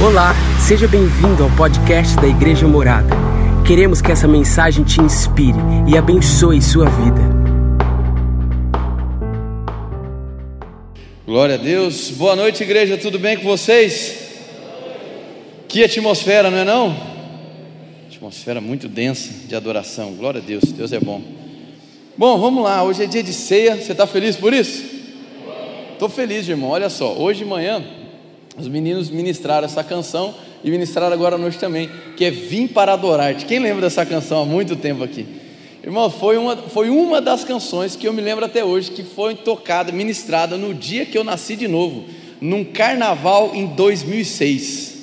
Olá, seja bem-vindo ao podcast da Igreja Morada. Queremos que essa mensagem te inspire e abençoe sua vida. Glória a Deus. Boa noite, igreja. Tudo bem com vocês? Que atmosfera, não é não? Atmosfera muito densa de adoração. Glória a Deus. Deus é bom. Bom, vamos lá. Hoje é dia de ceia. Você está feliz por isso? Estou feliz, irmão. Olha só. Hoje de manhã os meninos ministraram essa canção e ministraram agora à noite também, que é Vim para Adorar-te. Quem lembra dessa canção há muito tempo aqui? Irmão, foi uma, foi uma das canções que eu me lembro até hoje, que foi tocada, ministrada no dia que eu nasci de novo, num carnaval em 2006.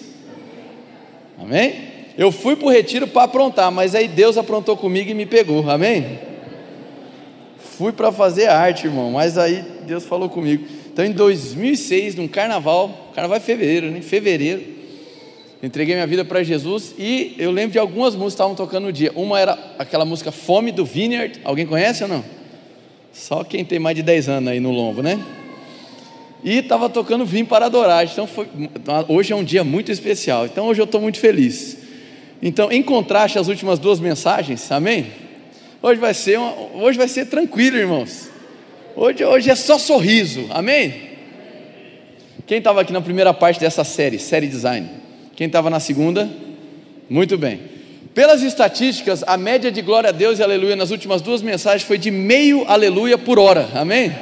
Amém? Eu fui para o retiro para aprontar, mas aí Deus aprontou comigo e me pegou. Amém? Fui para fazer arte, irmão, mas aí Deus falou comigo. Então, em 2006, num carnaval, carnaval é fevereiro, né? Fevereiro, entreguei minha vida para Jesus e eu lembro de algumas músicas que estavam tocando no dia. Uma era aquela música Fome do Vineyard. Alguém conhece ou não? Só quem tem mais de 10 anos aí no lombo, né? E estava tocando Vim para Adorar. Então, foi, hoje é um dia muito especial. Então, hoje eu estou muito feliz. Então, em contraste às últimas duas mensagens, amém? Hoje vai ser, uma, hoje vai ser tranquilo, irmãos. Hoje, hoje é só sorriso, amém? Quem estava aqui na primeira parte dessa série, série design? Quem estava na segunda? Muito bem. Pelas estatísticas, a média de glória a Deus e aleluia nas últimas duas mensagens foi de meio aleluia por hora, amém?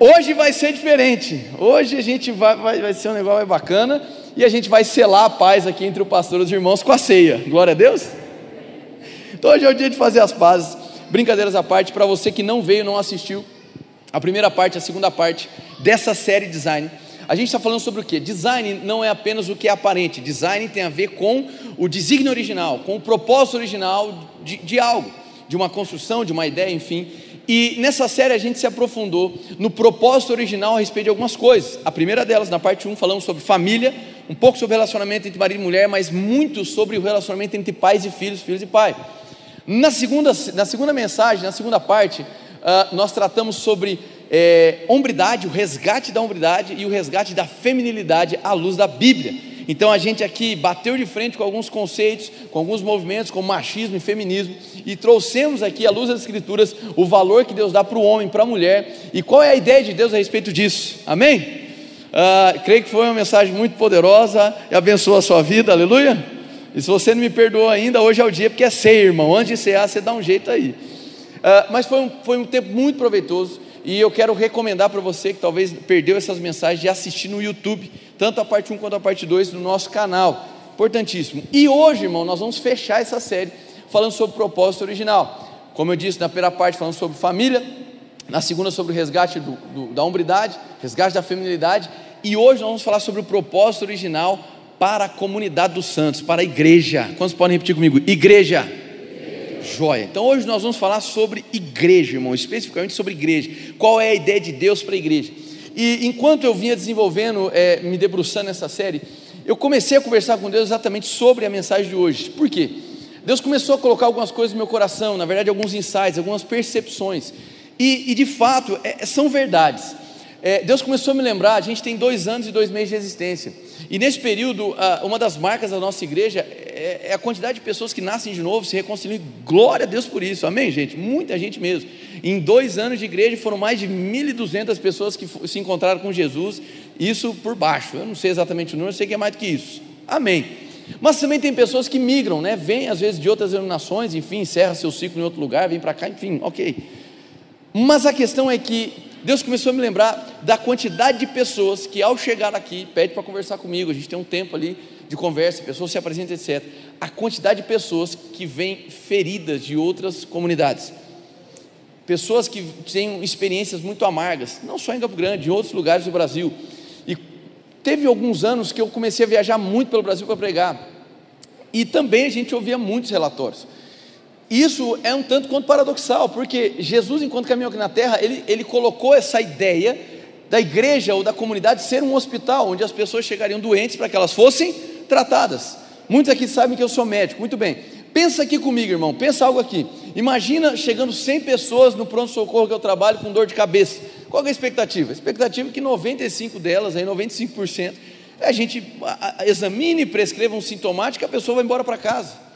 Hoje vai ser diferente. Hoje a gente vai, vai, vai ser um negócio bacana e a gente vai selar a paz aqui entre o pastor e os irmãos com a ceia. Glória a Deus. Então hoje é o dia de fazer as pazes. Brincadeiras à parte, para você que não veio, não assistiu, a primeira parte, a segunda parte dessa série design. A gente está falando sobre o que? Design não é apenas o que é aparente, design tem a ver com o desígnio original, com o propósito original de, de algo, de uma construção, de uma ideia, enfim. E nessa série a gente se aprofundou no propósito original a respeito de algumas coisas. A primeira delas, na parte 1, falamos sobre família, um pouco sobre relacionamento entre marido e mulher, mas muito sobre o relacionamento entre pais e filhos, filhos e pai. Na segunda, na segunda mensagem, na segunda parte, uh, nós tratamos sobre é, hombridade, o resgate da hombridade e o resgate da feminilidade à luz da Bíblia. Então a gente aqui bateu de frente com alguns conceitos, com alguns movimentos, como machismo e feminismo, e trouxemos aqui à luz das Escrituras o valor que Deus dá para o homem, para a mulher, e qual é a ideia de Deus a respeito disso. Amém? Uh, creio que foi uma mensagem muito poderosa e abençoa a sua vida, aleluia. E se você não me perdoou ainda, hoje é o dia, porque é ceia, irmão. Antes de cear, você dá um jeito aí. Uh, mas foi um, foi um tempo muito proveitoso e eu quero recomendar para você que talvez perdeu essas mensagens de assistir no YouTube, tanto a parte 1 quanto a parte 2 do nosso canal. Importantíssimo. E hoje, irmão, nós vamos fechar essa série falando sobre o propósito original. Como eu disse na primeira parte, falando sobre família, na segunda, sobre o resgate do, do, da hombridade, resgate da feminilidade, e hoje nós vamos falar sobre o propósito original para a comunidade dos santos, para a igreja. Quantos podem repetir comigo? Igreja. Joia. Então hoje nós vamos falar sobre igreja, irmão, especificamente sobre igreja. Qual é a ideia de Deus para a igreja? E enquanto eu vinha desenvolvendo, é, me debruçando nessa série, eu comecei a conversar com Deus exatamente sobre a mensagem de hoje. Por quê? Deus começou a colocar algumas coisas no meu coração, na verdade, alguns insights, algumas percepções. E, e de fato, é, são verdades. É, Deus começou a me lembrar, a gente tem dois anos e dois meses de existência. E nesse período, uma das marcas da nossa igreja é, é a quantidade de pessoas que nascem de novo, se reconciliam. Glória a Deus por isso, amém, gente? Muita gente mesmo. Em dois anos de igreja foram mais de 1.200 pessoas que se encontraram com Jesus, isso por baixo. Eu não sei exatamente o número, eu sei que é mais do que isso. Amém. Mas também tem pessoas que migram, né? Vêm às vezes de outras denominações, enfim, encerra seu ciclo em outro lugar, vem para cá, enfim, ok. Mas a questão é que Deus começou a me lembrar da quantidade de pessoas que ao chegar aqui, pede para conversar comigo, a gente tem um tempo ali de conversa, pessoas se apresentam, etc. A quantidade de pessoas que vêm feridas de outras comunidades. Pessoas que têm experiências muito amargas, não só em Campo Grande, em outros lugares do Brasil. E teve alguns anos que eu comecei a viajar muito pelo Brasil para pregar. E também a gente ouvia muitos relatórios. Isso é um tanto quanto paradoxal, porque Jesus, enquanto caminhou aqui na terra, ele, ele colocou essa ideia da igreja ou da comunidade ser um hospital, onde as pessoas chegariam doentes para que elas fossem tratadas. Muitos aqui sabem que eu sou médico, muito bem. Pensa aqui comigo, irmão, pensa algo aqui. Imagina chegando 100 pessoas no pronto-socorro que eu trabalho com dor de cabeça. Qual é a expectativa? A expectativa é que 95 delas, aí 95%, a gente examine, prescreva um sintomático, a pessoa vai embora para casa.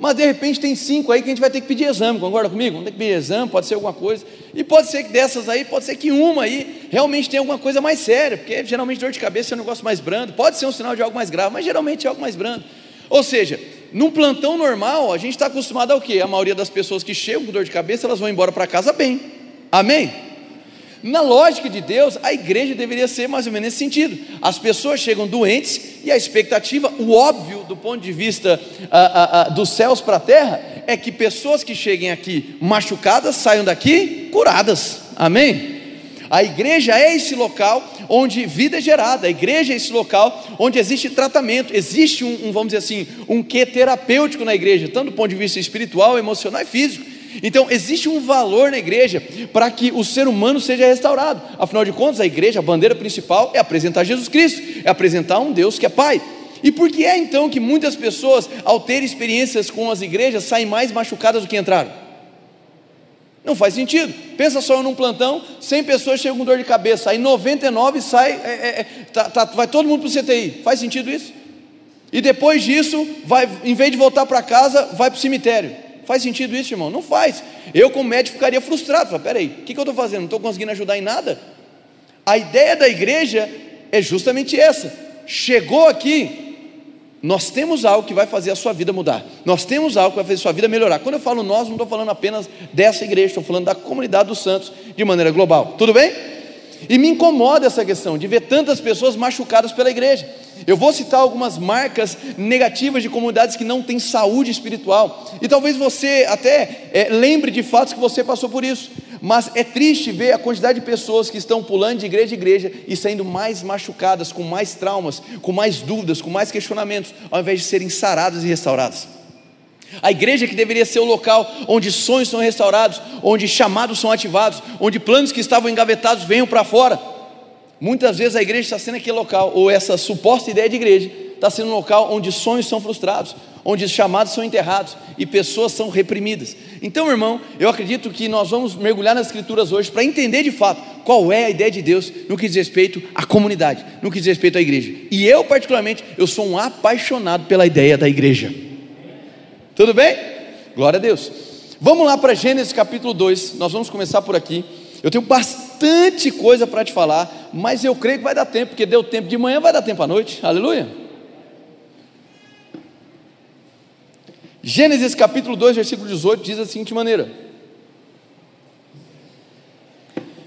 Mas de repente tem cinco aí que a gente vai ter que pedir exame, concorda comigo? Vamos ter que pedir exame, pode ser alguma coisa. E pode ser que dessas aí, pode ser que uma aí realmente tenha alguma coisa mais séria, porque geralmente dor de cabeça é um negócio mais brando, pode ser um sinal de algo mais grave, mas geralmente é algo mais brando. Ou seja, num plantão normal, a gente está acostumado ao quê? A maioria das pessoas que chegam com dor de cabeça, elas vão embora para casa bem. Amém? Na lógica de Deus, a igreja deveria ser mais ou menos nesse sentido. As pessoas chegam doentes e a expectativa, o óbvio do ponto de vista ah, ah, dos céus para a terra, é que pessoas que cheguem aqui machucadas saiam daqui curadas. Amém? A igreja é esse local onde vida é gerada, a igreja é esse local onde existe tratamento, existe um, um vamos dizer assim, um que terapêutico na igreja, tanto do ponto de vista espiritual, emocional e físico. Então, existe um valor na igreja para que o ser humano seja restaurado. Afinal de contas, a igreja, a bandeira principal é apresentar Jesus Cristo, é apresentar um Deus que é Pai. E por que é então que muitas pessoas, ao ter experiências com as igrejas, saem mais machucadas do que entraram? Não faz sentido. Pensa só num plantão, 100 pessoas chegam com dor de cabeça, aí 99 sai, é, é, é, tá, tá, vai todo mundo para o CTI. Faz sentido isso? E depois disso, vai, em vez de voltar para casa, vai para o cemitério. Faz sentido isso, irmão? Não faz. Eu, como médico, ficaria frustrado. Peraí, o que, que eu estou fazendo? Não estou conseguindo ajudar em nada? A ideia da igreja é justamente essa. Chegou aqui, nós temos algo que vai fazer a sua vida mudar. Nós temos algo que vai fazer a sua vida melhorar. Quando eu falo nós, não estou falando apenas dessa igreja, estou falando da comunidade dos santos de maneira global. Tudo bem? E me incomoda essa questão de ver tantas pessoas machucadas pela igreja. Eu vou citar algumas marcas negativas de comunidades que não têm saúde espiritual. E talvez você até é, lembre de fatos que você passou por isso. Mas é triste ver a quantidade de pessoas que estão pulando de igreja em igreja e saindo mais machucadas, com mais traumas, com mais dúvidas, com mais questionamentos, ao invés de serem saradas e restauradas. A igreja que deveria ser o local onde sonhos são restaurados, onde chamados são ativados, onde planos que estavam engavetados venham para fora. Muitas vezes a igreja está sendo aquele local, ou essa suposta ideia de igreja, está sendo um local onde sonhos são frustrados, onde chamados são enterrados e pessoas são reprimidas. Então, irmão, eu acredito que nós vamos mergulhar nas Escrituras hoje para entender de fato qual é a ideia de Deus no que diz respeito à comunidade, no que diz respeito à igreja. E eu, particularmente, eu sou um apaixonado pela ideia da igreja. Tudo bem? Glória a Deus. Vamos lá para Gênesis capítulo 2, nós vamos começar por aqui. Eu tenho bastante coisa para te falar, mas eu creio que vai dar tempo, porque deu tempo de manhã, vai dar tempo à noite. Aleluia. Gênesis capítulo 2, versículo 18 diz da seguinte maneira: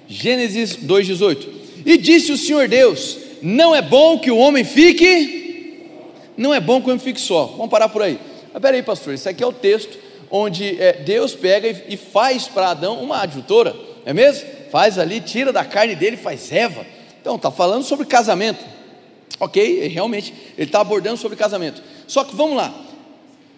Gênesis 2,18: E disse o Senhor Deus: Não é bom que o homem fique, não é bom que o homem fique só. Vamos parar por aí. Mas peraí, pastor, isso aqui é o texto onde é, Deus pega e, e faz para Adão uma adjutora, é mesmo? Faz ali, tira da carne dele, faz Eva. Então, está falando sobre casamento. Ok, realmente, ele está abordando sobre casamento. Só que vamos lá.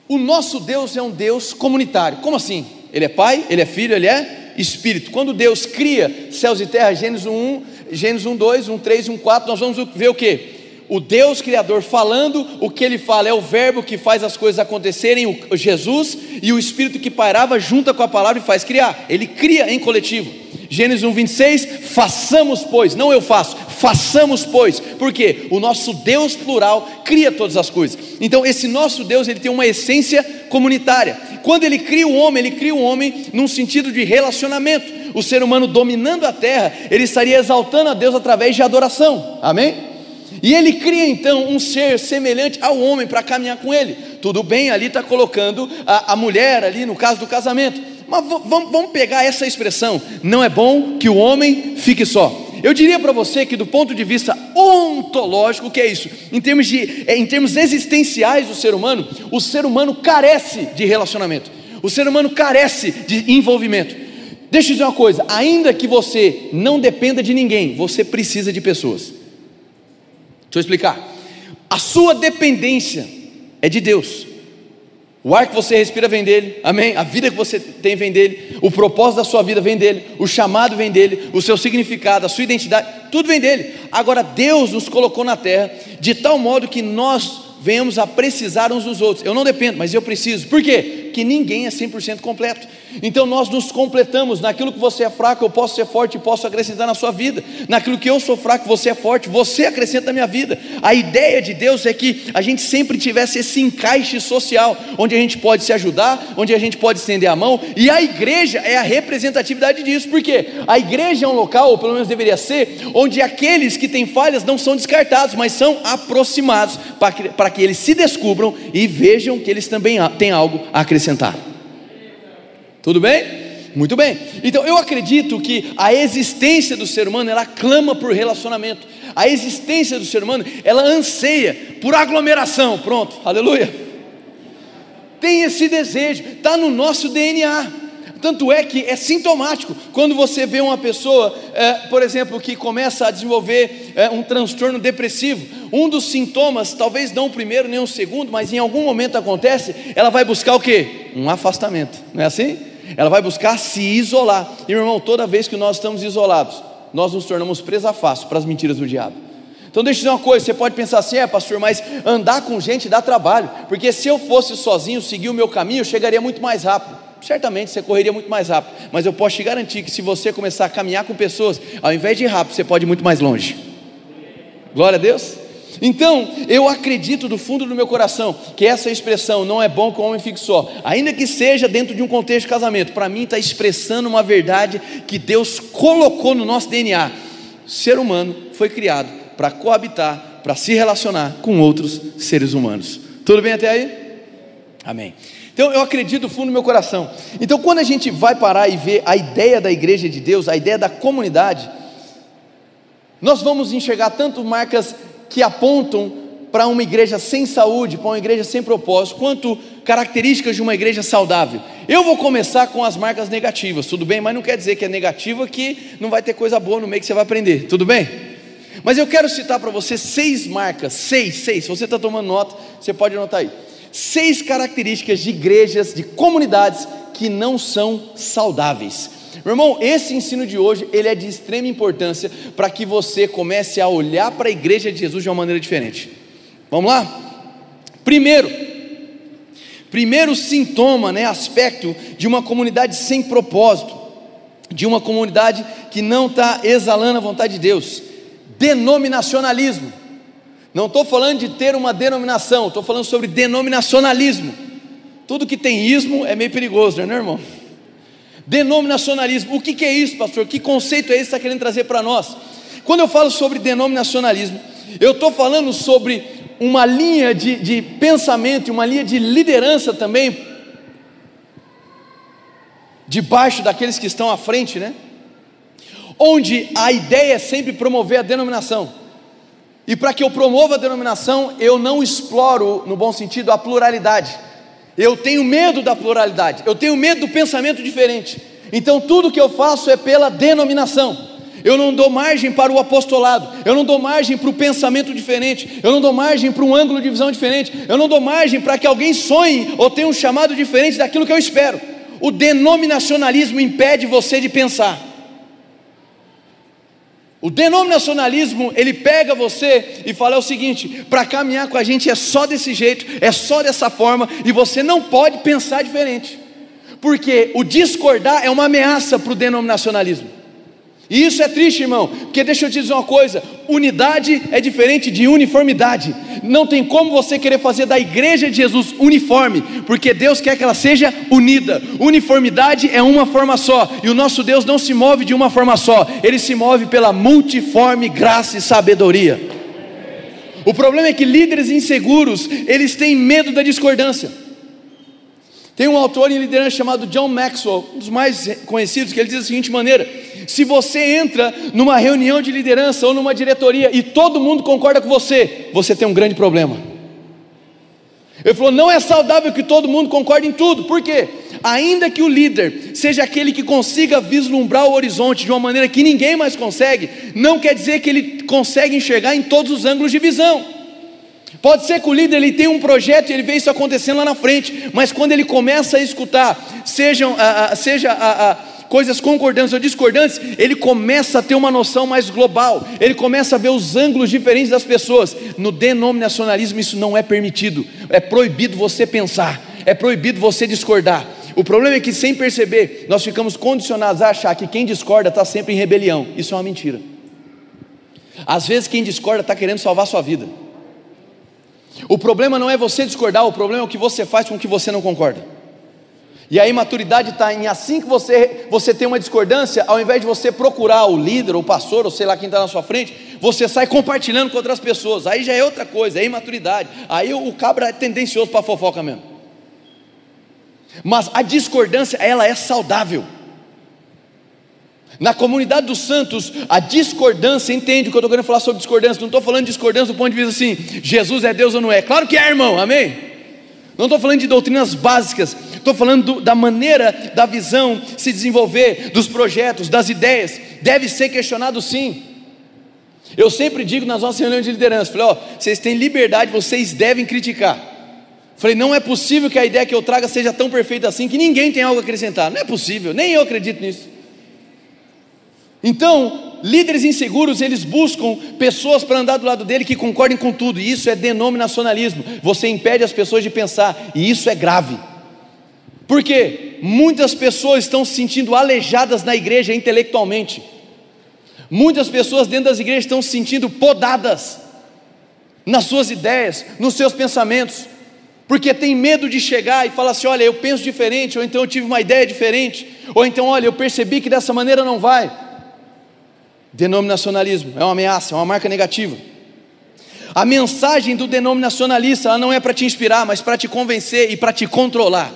O nosso Deus é um Deus comunitário. Como assim? Ele é pai, ele é filho, ele é espírito. Quando Deus cria céus e terra, Gênesis 1, Gênesis 1, 2, 1, 3, 1, 4, nós vamos ver o que? O Deus Criador falando, o que ele fala é o verbo que faz as coisas acontecerem, o Jesus, e o Espírito que pairava junta com a palavra e faz criar. Ele cria em coletivo. Gênesis 1, 26, façamos, pois, não eu faço, façamos, pois, porque o nosso Deus plural cria todas as coisas. Então, esse nosso Deus, ele tem uma essência comunitária. Quando ele cria o homem, ele cria o homem num sentido de relacionamento. O ser humano dominando a terra, ele estaria exaltando a Deus através de adoração. Amém? E ele cria então um ser semelhante ao homem para caminhar com ele. Tudo bem, ali está colocando a, a, mulher, ali no caso do casamento. Mas vamos, pegar essa expressão: não é bom que o homem fique só. Eu diria para você que, do ponto de vista ontológico, o que é isso? Em termos, de, é, em termos existenciais do ser humano, o ser humano carece de relacionamento, o ser humano carece de envolvimento. Deixa eu dizer uma coisa: ainda que você não dependa de ninguém, você precisa de pessoas. Eu explicar. A sua dependência é de Deus. O ar que você respira vem dele, amém? A vida que você tem vem dele, o propósito da sua vida vem dele, o chamado vem dele, o seu significado, a sua identidade, tudo vem dele. Agora, Deus nos colocou na terra de tal modo que nós venhamos a precisar uns dos outros. Eu não dependo, mas eu preciso. Por quê? Porque ninguém é 100% completo. Então nós nos completamos. Naquilo que você é fraco, eu posso ser forte e posso acrescentar na sua vida. Naquilo que eu sou fraco, você é forte, você acrescenta na minha vida. A ideia de Deus é que a gente sempre tivesse esse encaixe social, onde a gente pode se ajudar, onde a gente pode estender a mão, e a igreja é a representatividade disso. Por quê? A igreja é um local, ou pelo menos deveria ser, onde aqueles que têm falhas não são descartados, mas são aproximados para que, para que eles se descubram e vejam que eles também têm algo a acrescentar. Tudo bem? Muito bem. Então eu acredito que a existência do ser humano ela clama por relacionamento. A existência do ser humano ela anseia por aglomeração. Pronto, aleluia. Tem esse desejo, está no nosso DNA. Tanto é que é sintomático quando você vê uma pessoa, é, por exemplo, que começa a desenvolver é, um transtorno depressivo. Um dos sintomas, talvez não o primeiro nem o segundo, mas em algum momento acontece, ela vai buscar o que? Um afastamento, não é assim? Ela vai buscar se isolar. E, irmão, toda vez que nós estamos isolados, nós nos tornamos presa fácil para as mentiras do diabo. Então deixa eu dizer uma coisa, você pode pensar assim, é pastor, mas andar com gente dá trabalho, porque se eu fosse sozinho, seguir o meu caminho, eu chegaria muito mais rápido. Certamente você correria muito mais rápido, mas eu posso te garantir que se você começar a caminhar com pessoas, ao invés de ir rápido, você pode ir muito mais longe. Glória a Deus. Então, eu acredito do fundo do meu coração que essa expressão não é bom que o homem fique só, ainda que seja dentro de um contexto de casamento, para mim está expressando uma verdade que Deus colocou no nosso DNA. Ser humano foi criado para coabitar, para se relacionar com outros seres humanos. Tudo bem até aí? Amém. Então eu acredito do fundo do meu coração. Então quando a gente vai parar e ver a ideia da igreja de Deus, a ideia da comunidade, nós vamos enxergar tanto marcas que apontam para uma igreja sem saúde, para uma igreja sem propósito, quanto características de uma igreja saudável. Eu vou começar com as marcas negativas, tudo bem? Mas não quer dizer que é negativa que não vai ter coisa boa no meio que você vai aprender, tudo bem? Mas eu quero citar para você seis marcas, seis, seis. Se você está tomando nota, você pode anotar aí. Seis características de igrejas, de comunidades que não são saudáveis. Meu irmão, esse ensino de hoje, ele é de extrema importância para que você comece a olhar para a igreja de Jesus de uma maneira diferente. Vamos lá? Primeiro, primeiro sintoma, né, aspecto de uma comunidade sem propósito, de uma comunidade que não está exalando a vontade de Deus, denominacionalismo. Não estou falando de ter uma denominação, estou falando sobre denominacionalismo. Tudo que tem ismo é meio perigoso, não é, irmão? Denominacionalismo, o que, que é isso, pastor? Que conceito é esse que está querendo trazer para nós? Quando eu falo sobre denominacionalismo, eu estou falando sobre uma linha de, de pensamento, uma linha de liderança também, debaixo daqueles que estão à frente, né? Onde a ideia é sempre promover a denominação. E para que eu promova a denominação, eu não exploro, no bom sentido, a pluralidade. Eu tenho medo da pluralidade, eu tenho medo do pensamento diferente. Então tudo que eu faço é pela denominação. Eu não dou margem para o apostolado, eu não dou margem para o pensamento diferente, eu não dou margem para um ângulo de visão diferente, eu não dou margem para que alguém sonhe ou tenha um chamado diferente daquilo que eu espero. O denominacionalismo impede você de pensar. O denominacionalismo, ele pega você e fala o seguinte: para caminhar com a gente é só desse jeito, é só dessa forma, e você não pode pensar diferente, porque o discordar é uma ameaça para o denominacionalismo. E isso é triste, irmão, porque deixa eu te dizer uma coisa: unidade é diferente de uniformidade. Não tem como você querer fazer da igreja de Jesus uniforme, porque Deus quer que ela seja unida. Uniformidade é uma forma só, e o nosso Deus não se move de uma forma só, ele se move pela multiforme graça e sabedoria. O problema é que líderes inseguros, eles têm medo da discordância. Tem um autor em liderança chamado John Maxwell, um dos mais conhecidos, que ele diz da seguinte maneira: se você entra numa reunião de liderança ou numa diretoria e todo mundo concorda com você, você tem um grande problema. Ele falou: não é saudável que todo mundo concorde em tudo, por quê? Ainda que o líder seja aquele que consiga vislumbrar o horizonte de uma maneira que ninguém mais consegue, não quer dizer que ele consegue enxergar em todos os ângulos de visão. Pode ser que o líder ele tenha um projeto e ele vê isso acontecendo lá na frente, mas quando ele começa a escutar, sejam, a, a, seja a, a coisas concordantes ou discordantes, ele começa a ter uma noção mais global, ele começa a ver os ângulos diferentes das pessoas. No denominacionalismo isso não é permitido, é proibido você pensar, é proibido você discordar. O problema é que, sem perceber, nós ficamos condicionados a achar que quem discorda está sempre em rebelião. Isso é uma mentira. Às vezes, quem discorda está querendo salvar sua vida. O problema não é você discordar, o problema é o que você faz com o que você não concorda. E a imaturidade está em assim que você, você tem uma discordância, ao invés de você procurar o líder, o pastor, ou sei lá quem está na sua frente, você sai compartilhando com outras pessoas. Aí já é outra coisa, é imaturidade. Aí o, cabra é tendencioso para fofoca mesmo. Mas a discordância, ela é saudável. Na comunidade dos santos, a discordância, entende o que eu estou querendo falar sobre discordância? Não estou falando de discordância do ponto de vista assim, Jesus é Deus ou não é? Claro que é, irmão, amém? Não estou falando de doutrinas básicas, estou falando do, da maneira da visão se desenvolver, dos projetos, das ideias. Deve ser questionado sim. Eu sempre digo nas nossas reuniões de liderança: falei, ó, vocês têm liberdade, vocês devem criticar. Falei, não é possível que a ideia que eu traga seja tão perfeita assim que ninguém tem algo a acrescentar. Não é possível, nem eu acredito nisso. Então, líderes inseguros, eles buscam pessoas para andar do lado dele que concordem com tudo, e isso é denominacionalismo. Você impede as pessoas de pensar, e isso é grave. Porque muitas pessoas estão se sentindo aleijadas na igreja intelectualmente. Muitas pessoas dentro das igrejas estão se sentindo podadas nas suas ideias, nos seus pensamentos, porque tem medo de chegar e falar assim: olha, eu penso diferente, ou então eu tive uma ideia diferente, ou então, olha, eu percebi que dessa maneira não vai. Denominacionalismo é uma ameaça, é uma marca negativa. A mensagem do denominacionalista ela não é para te inspirar, mas para te convencer e para te controlar.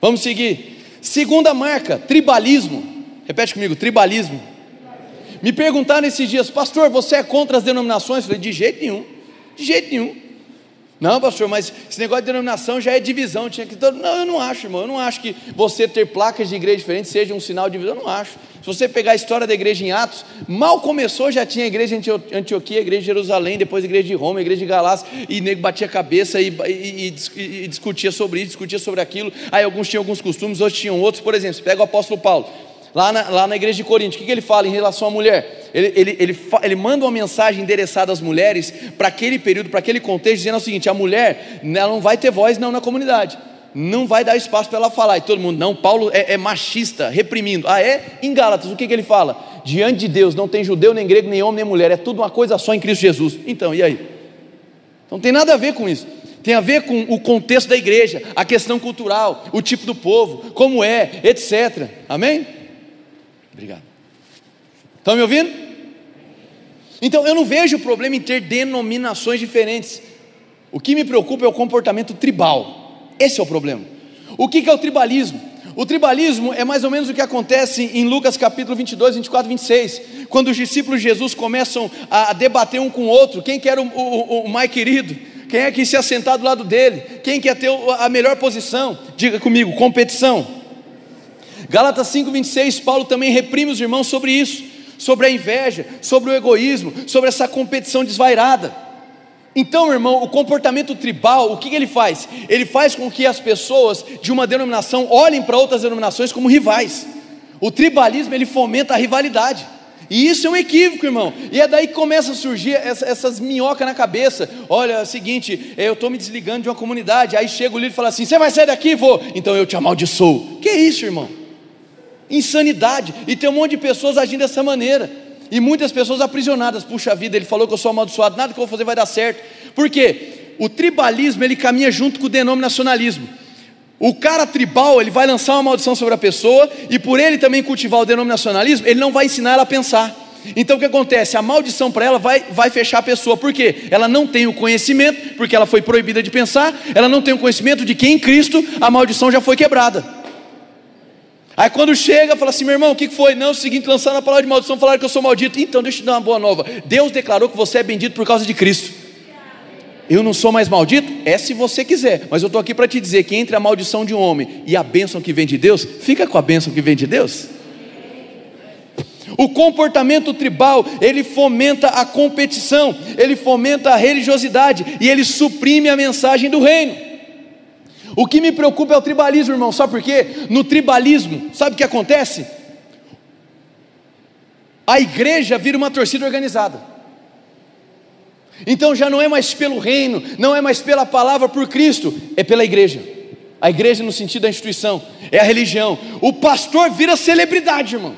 Vamos seguir. Segunda marca, tribalismo. Repete comigo, tribalismo. Me perguntaram esses dias, pastor, você é contra as denominações? Eu falei, de jeito nenhum, de jeito nenhum. Não, pastor, mas esse negócio de denominação já é divisão. Tinha que... Não, eu não acho, irmão. Eu não acho que você ter placas de igreja diferentes seja um sinal de divisão. Eu não acho. Se você pegar a história da igreja em Atos, mal começou, já tinha a igreja de Antioquia, a igreja de Jerusalém, depois a igreja de Roma, a igreja de Galácia, e nego batia a cabeça e, e, e, e discutia sobre isso, discutia sobre aquilo. Aí alguns tinham alguns costumes, outros tinham outros. Por exemplo, você pega o apóstolo Paulo. Lá na, lá na igreja de Corinto, o que, que ele fala em relação à mulher? Ele, ele, ele, ele manda uma mensagem endereçada às mulheres para aquele período, para aquele contexto, dizendo o seguinte: a mulher ela não vai ter voz não na comunidade, não vai dar espaço para ela falar. E todo mundo, não, Paulo é, é machista, reprimindo. Ah, é? Em Gálatas, o que, que ele fala? Diante de Deus não tem judeu, nem grego, nem homem, nem mulher, é tudo uma coisa só em Cristo Jesus. Então, e aí? Não tem nada a ver com isso tem a ver com o contexto da igreja, a questão cultural, o tipo do povo, como é, etc. Amém? Obrigado. Estão me ouvindo? Então eu não vejo problema em ter denominações diferentes. O que me preocupa é o comportamento tribal. Esse é o problema. O que é o tribalismo? O tribalismo é mais ou menos o que acontece em Lucas capítulo 22, 24, 26, quando os discípulos de Jesus começam a debater um com o outro, quem quer o, o, o mais querido, quem é que se assentar do lado dele, quem quer ter a melhor posição, diga comigo, competição. Gálatas 5:26, Paulo também reprime os irmãos sobre isso, sobre a inveja, sobre o egoísmo, sobre essa competição desvairada. Então, irmão, o comportamento tribal, o que, ele faz? Ele faz com que as pessoas de uma denominação olhem para outras denominações como rivais. O tribalismo ele fomenta a rivalidade. E isso é um equívoco, irmão. E é daí que começa a surgir essa, essas minhocas na cabeça. Olha, é o seguinte, eu estou me desligando de uma comunidade. Aí chega o líder e fala assim: Você vai sair daqui? Vou. Então eu te amaldiçoo. Que isso, irmão? Insanidade, e tem um monte de pessoas agindo dessa maneira, e muitas pessoas aprisionadas. Puxa vida, ele falou que eu sou amaldiçoado, nada que eu vou fazer vai dar certo. Por quê? O tribalismo ele caminha junto com o denominacionalismo. O cara tribal, ele vai lançar uma maldição sobre a pessoa, e por ele também cultivar o denominacionalismo, ele não vai ensinar ela a pensar. Então o que acontece? A maldição para ela vai, vai fechar a pessoa, por quê? Ela não tem o conhecimento, porque ela foi proibida de pensar, ela não tem o conhecimento de que em Cristo a maldição já foi quebrada. Aí quando chega, fala assim: meu irmão, o que foi? Não, é o seguinte, lançaram a palavra de maldição, falaram que eu sou maldito. Então, deixa eu te dar uma boa nova. Deus declarou que você é bendito por causa de Cristo. Eu não sou mais maldito? É se você quiser, mas eu estou aqui para te dizer que entre a maldição de um homem e a bênção que vem de Deus, fica com a bênção que vem de Deus. O comportamento tribal, ele fomenta a competição, ele fomenta a religiosidade e ele suprime a mensagem do reino. O que me preocupa é o tribalismo, irmão. Sabe por quê? No tribalismo, sabe o que acontece? A igreja vira uma torcida organizada. Então já não é mais pelo reino, não é mais pela palavra por Cristo, é pela igreja. A igreja, no sentido da instituição, é a religião. O pastor vira celebridade, irmão.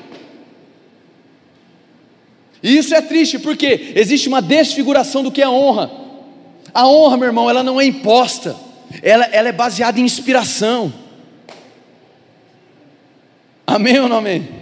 E isso é triste, porque existe uma desfiguração do que é honra. A honra, meu irmão, ela não é imposta, ela, ela é baseada em inspiração. Amém ou não amém?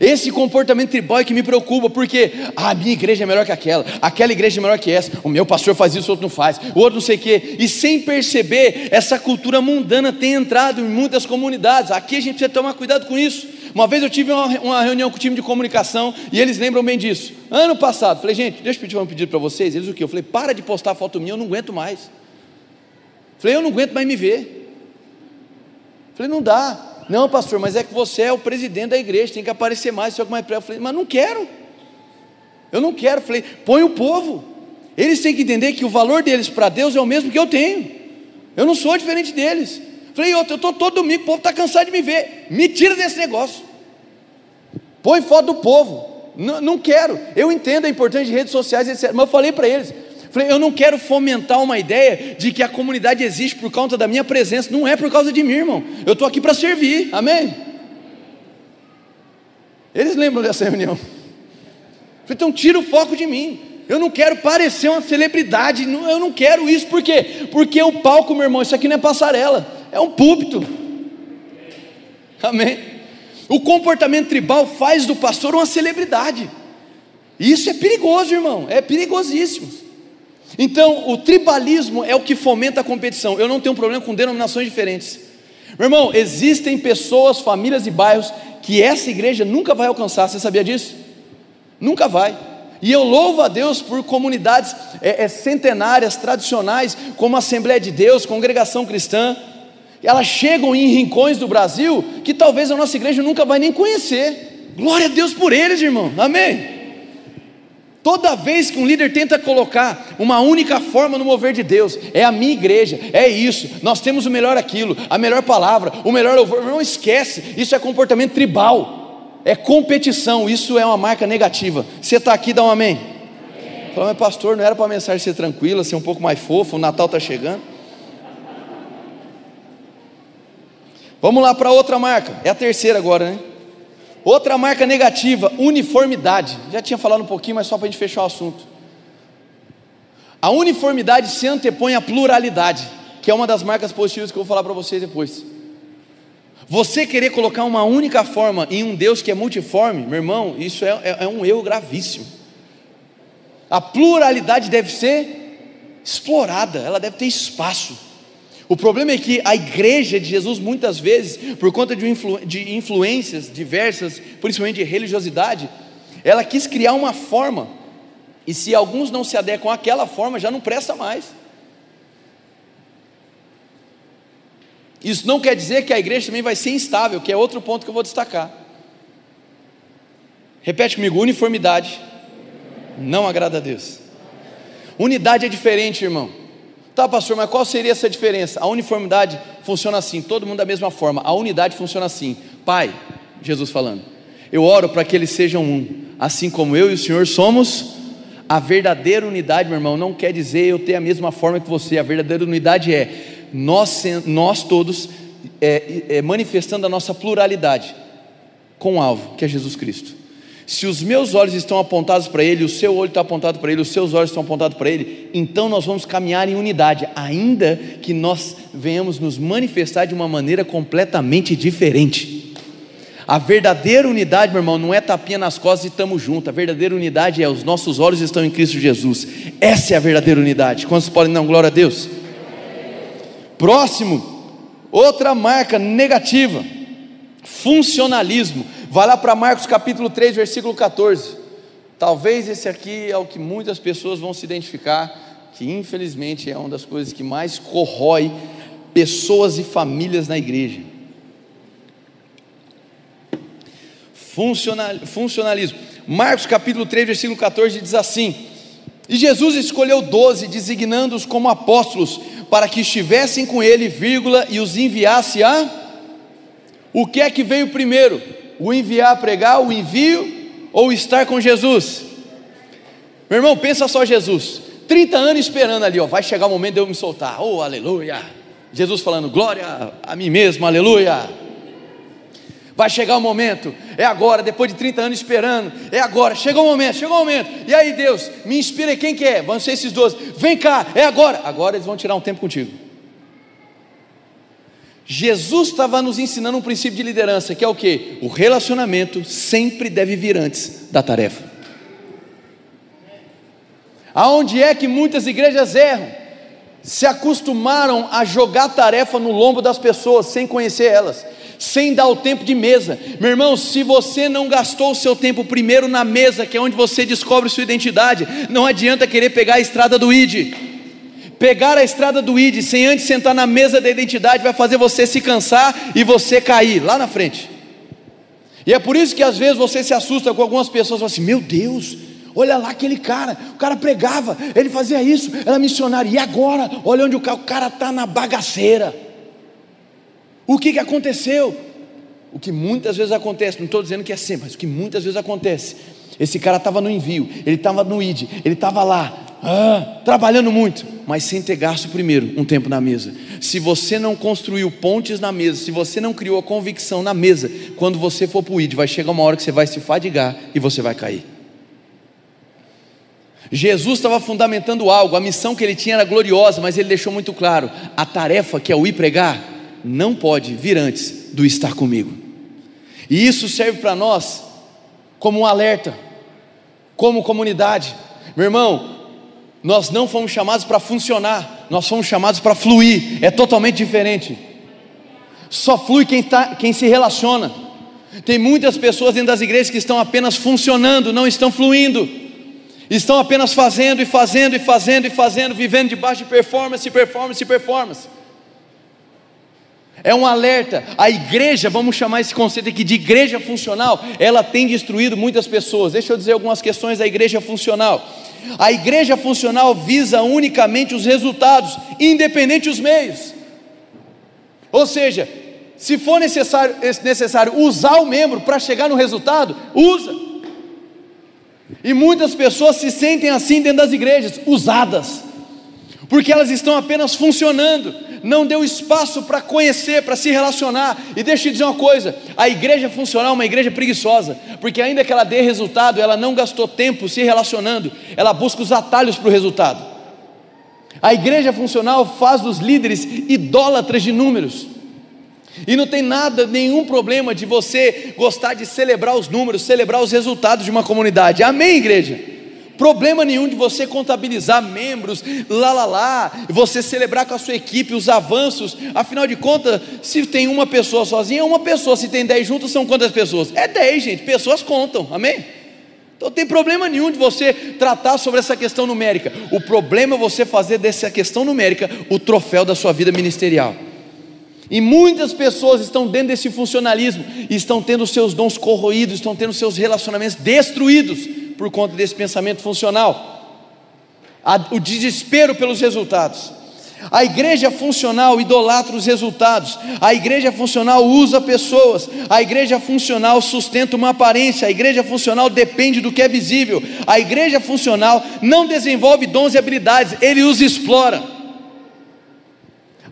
Esse comportamento tribal é que me preocupa, porque a minha igreja é melhor que aquela, aquela igreja é melhor que essa, o meu pastor faz isso, o outro não faz, o outro não sei o quê, e sem perceber, essa cultura mundana tem entrado em muitas comunidades. Aqui a gente precisa tomar cuidado com isso. Uma vez eu tive uma, uma reunião com o time de comunicação e eles lembram bem disso. Ano passado, falei, gente, deixa eu pedir um pedido para vocês. Eles o quê? Eu falei, para de postar foto minha, eu não aguento mais. Falei, eu não aguento mais me ver. Falei, não dá. Não, pastor, mas é que você é o presidente da igreja, tem que aparecer mais, você é mais prego. Falei, mas não quero. Eu não quero. Falei, põe o povo. Eles têm que entender que o valor deles para Deus é o mesmo que eu tenho. Eu não sou diferente deles. Falei, eu estou todo domingo, o povo está cansado de me ver. Me tira desse negócio. Põe foto do povo. Não, não quero. Eu entendo a importância de redes sociais, etc. Mas eu falei para eles, Falei, eu não quero fomentar uma ideia de que a comunidade existe por conta da minha presença. Não é por causa de mim, irmão. Eu estou aqui para servir. Amém? Eles lembram dessa reunião. Falei, então tira o foco de mim. Eu não quero parecer uma celebridade. Eu não quero isso. Por quê? Porque o palco, meu irmão, isso aqui não é passarela. É um púlpito. Amém? O comportamento tribal faz do pastor uma celebridade. Isso é perigoso, irmão. É perigosíssimo. Então, o tribalismo é o que fomenta a competição. Eu não tenho problema com denominações diferentes. Meu irmão, existem pessoas, famílias e bairros que essa igreja nunca vai alcançar. Você sabia disso? Nunca vai. E eu louvo a Deus por comunidades é, é, centenárias, tradicionais, como a Assembleia de Deus, Congregação Cristã. Elas chegam em rincões do Brasil que talvez a nossa igreja nunca vai nem conhecer. Glória a Deus por eles, irmão. Amém. Toda vez que um líder tenta colocar uma única forma no mover de Deus, é a minha igreja, é isso, nós temos o melhor aquilo, a melhor palavra, o melhor louvor, não esquece, isso é comportamento tribal, é competição, isso é uma marca negativa. Você está aqui, dá um amém. Fala, pastor, não era para a mensagem ser tranquila, ser um pouco mais fofa, o Natal está chegando. Vamos lá para outra marca, é a terceira agora, né? Outra marca negativa, uniformidade. Já tinha falado um pouquinho, mas só para a gente fechar o assunto. A uniformidade se antepõe à pluralidade, que é uma das marcas positivas que eu vou falar para vocês depois. Você querer colocar uma única forma em um Deus que é multiforme, meu irmão, isso é, é, é um erro gravíssimo. A pluralidade deve ser explorada, ela deve ter espaço. O problema é que a igreja de Jesus, muitas vezes, por conta de, influ, de influências diversas, principalmente de religiosidade, ela quis criar uma forma, e se alguns não se adequam àquela forma, já não presta mais. Isso não quer dizer que a igreja também vai ser instável, que é outro ponto que eu vou destacar. Repete comigo: uniformidade não agrada a Deus. Unidade é diferente, irmão. Tá, pastor, mas qual seria essa diferença? A uniformidade funciona assim, todo mundo da mesma forma. A unidade funciona assim. Pai, Jesus falando, eu oro para que eles sejam um, assim como eu e o Senhor somos. A verdadeira unidade, meu irmão, não quer dizer eu ter a mesma forma que você. A verdadeira unidade é nós, nós todos é, é, manifestando a nossa pluralidade com um alvo, que é Jesus Cristo. Se os meus olhos estão apontados para Ele, o seu olho está apontado para Ele, os seus olhos estão apontados para Ele, então nós vamos caminhar em unidade, ainda que nós venhamos nos manifestar de uma maneira completamente diferente. A verdadeira unidade, meu irmão, não é tapinha nas costas e estamos juntos. A verdadeira unidade é os nossos olhos estão em Cristo Jesus. Essa é a verdadeira unidade. Quantos podem dar glória a Deus? Próximo, outra marca negativa: funcionalismo. Vai lá para Marcos capítulo 3, versículo 14. Talvez esse aqui é o que muitas pessoas vão se identificar, que infelizmente é uma das coisas que mais corrói pessoas e famílias na igreja. Funcional, funcionalismo. Marcos capítulo 3, versículo 14 diz assim: E Jesus escolheu doze, designando-os como apóstolos, para que estivessem com ele, vírgula, e os enviasse a. O que é que veio primeiro? O enviar a pregar, o envio ou estar com Jesus? Meu irmão, pensa só Jesus, 30 anos esperando ali, ó, vai chegar o momento de eu me soltar, oh aleluia, Jesus falando, glória a mim mesmo, aleluia. Vai chegar o momento, é agora, depois de 30 anos esperando, é agora, chegou o momento, chegou o momento. E aí, Deus, me inspira quem que é? Vão ser esses doze. Vem cá, é agora. Agora eles vão tirar um tempo contigo. Jesus estava nos ensinando um princípio de liderança, que é o que? O relacionamento sempre deve vir antes da tarefa. Aonde é que muitas igrejas erram? Se acostumaram a jogar tarefa no lombo das pessoas sem conhecer elas sem dar o tempo de mesa. Meu irmão, se você não gastou o seu tempo primeiro na mesa, que é onde você descobre sua identidade, não adianta querer pegar a estrada do ID. Pegar a estrada do ID sem antes sentar na mesa da identidade vai fazer você se cansar e você cair lá na frente. E é por isso que às vezes você se assusta com algumas pessoas e fala assim: Meu Deus, olha lá aquele cara, o cara pregava, ele fazia isso, era missionário, e agora? Olha onde o cara está na bagaceira. O que, que aconteceu? O que muitas vezes acontece, não estou dizendo que é sempre, mas o que muitas vezes acontece. Esse cara estava no envio, ele estava no ID, ele estava lá, ah, trabalhando muito, mas sem ter gasto primeiro um tempo na mesa. Se você não construiu pontes na mesa, se você não criou a convicção na mesa, quando você for para o ID, vai chegar uma hora que você vai se fadigar e você vai cair. Jesus estava fundamentando algo, a missão que ele tinha era gloriosa, mas ele deixou muito claro: a tarefa que é o ir pregar não pode vir antes do estar comigo. E isso serve para nós como um alerta, como comunidade. Meu irmão, nós não fomos chamados para funcionar, nós fomos chamados para fluir, é totalmente diferente. Só flui quem, tá, quem se relaciona. Tem muitas pessoas dentro das igrejas que estão apenas funcionando, não estão fluindo. Estão apenas fazendo e fazendo e fazendo e fazendo, vivendo debaixo de performance, performance, performance. É um alerta. A igreja, vamos chamar esse conceito aqui de igreja funcional, ela tem destruído muitas pessoas. Deixa eu dizer algumas questões da igreja funcional. A igreja funcional visa unicamente os resultados, independente dos meios. Ou seja, se for necessário, necessário usar o membro para chegar no resultado, usa. E muitas pessoas se sentem assim dentro das igrejas, usadas, porque elas estão apenas funcionando não deu espaço para conhecer, para se relacionar. E deixa eu te dizer uma coisa: a igreja funcional é uma igreja preguiçosa, porque ainda que ela dê resultado, ela não gastou tempo se relacionando, ela busca os atalhos para o resultado. A igreja funcional faz dos líderes idólatras de números. E não tem nada, nenhum problema de você gostar de celebrar os números, celebrar os resultados de uma comunidade. Amém, igreja? Problema nenhum de você contabilizar membros, lá lá lá, você celebrar com a sua equipe os avanços. Afinal de contas, se tem uma pessoa sozinha, é uma pessoa. Se tem dez juntos, são quantas pessoas? É dez, gente. Pessoas contam. Amém? Então não tem problema nenhum de você tratar sobre essa questão numérica. O problema é você fazer dessa questão numérica o troféu da sua vida ministerial. E muitas pessoas estão dentro desse funcionalismo, estão tendo seus dons corroídos, estão tendo seus relacionamentos destruídos por conta desse pensamento funcional, o desespero pelos resultados. A igreja funcional idolatra os resultados, a igreja funcional usa pessoas, a igreja funcional sustenta uma aparência, a igreja funcional depende do que é visível, a igreja funcional não desenvolve dons e habilidades, ele os explora.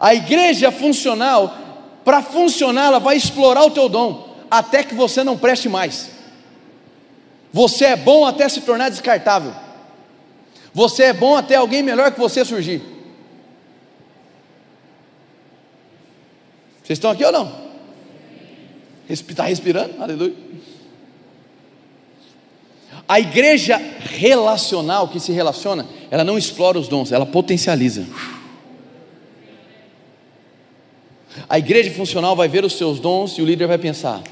A igreja funcional, para funcionar, ela vai explorar o teu dom, até que você não preste mais. Você é bom até se tornar descartável. Você é bom até alguém melhor que você surgir. Vocês estão aqui ou não? Está respirando? Aleluia. A igreja relacional que se relaciona, ela não explora os dons, ela potencializa. A igreja funcional vai ver os seus dons e o líder vai pensar: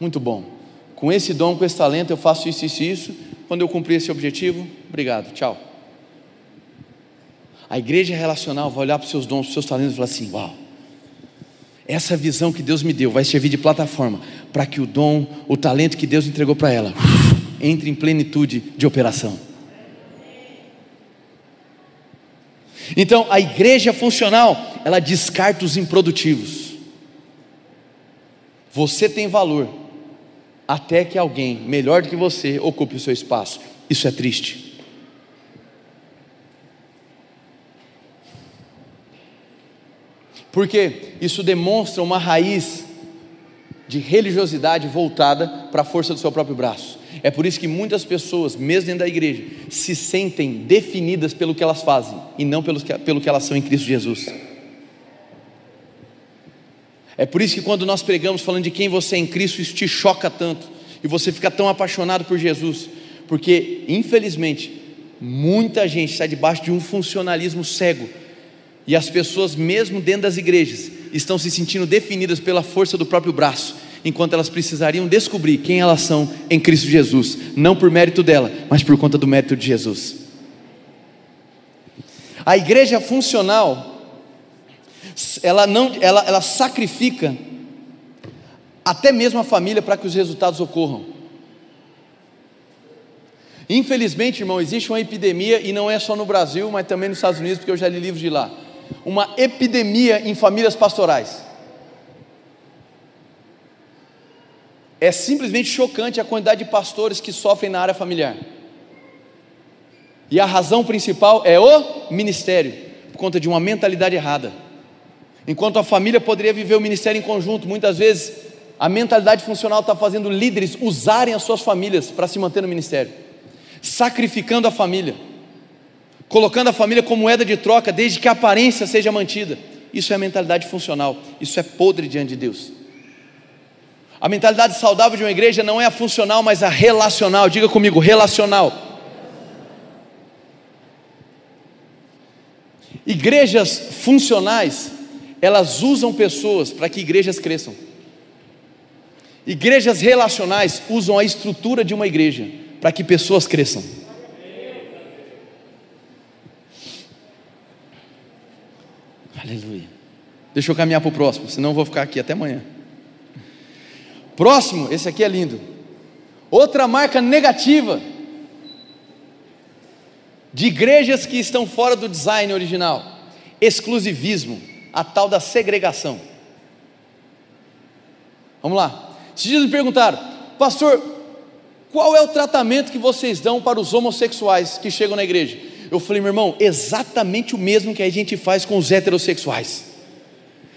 muito bom, com esse dom, com esse talento, eu faço isso, isso e isso. Quando eu cumprir esse objetivo, obrigado, tchau. A igreja relacional vai olhar para os seus dons, para os seus talentos e falar assim: Uau, essa visão que Deus me deu vai servir de plataforma para que o dom, o talento que Deus entregou para ela, entre em plenitude de operação. Então, a igreja funcional, ela descarta os improdutivos. Você tem valor até que alguém melhor do que você ocupe o seu espaço. Isso é triste. Porque isso demonstra uma raiz de religiosidade voltada para a força do seu próprio braço. É por isso que muitas pessoas, mesmo dentro da igreja, se sentem definidas pelo que elas fazem e não pelo que, pelo que elas são em Cristo Jesus. É por isso que quando nós pregamos falando de quem você é em Cristo, isso te choca tanto e você fica tão apaixonado por Jesus, porque infelizmente muita gente está debaixo de um funcionalismo cego e as pessoas, mesmo dentro das igrejas, estão se sentindo definidas pela força do próprio braço, enquanto elas precisariam descobrir quem elas são em Cristo Jesus, não por mérito dela, mas por conta do mérito de Jesus. A igreja funcional, ela não, ela, ela sacrifica até mesmo a família para que os resultados ocorram. Infelizmente, irmão, existe uma epidemia e não é só no Brasil, mas também nos Estados Unidos, porque eu já li livros de lá uma epidemia em famílias pastorais. É simplesmente chocante a quantidade de pastores que sofrem na área familiar. E a razão principal é o ministério, por conta de uma mentalidade errada. Enquanto a família poderia viver o ministério em conjunto, muitas vezes a mentalidade funcional está fazendo líderes usarem as suas famílias para se manter no ministério, sacrificando a família colocando a família como moeda de troca, desde que a aparência seja mantida. Isso é a mentalidade funcional, isso é podre diante de Deus. A mentalidade saudável de uma igreja não é a funcional, mas a relacional. Diga comigo, relacional. Igrejas funcionais, elas usam pessoas para que igrejas cresçam. Igrejas relacionais usam a estrutura de uma igreja para que pessoas cresçam. Aleluia. Deixa eu caminhar para o próximo, senão eu vou ficar aqui até amanhã. Próximo, esse aqui é lindo. Outra marca negativa de igrejas que estão fora do design original: exclusivismo, a tal da segregação. Vamos lá. Se dias me perguntaram, pastor, qual é o tratamento que vocês dão para os homossexuais que chegam na igreja? Eu falei, meu irmão, exatamente o mesmo que a gente faz com os heterossexuais.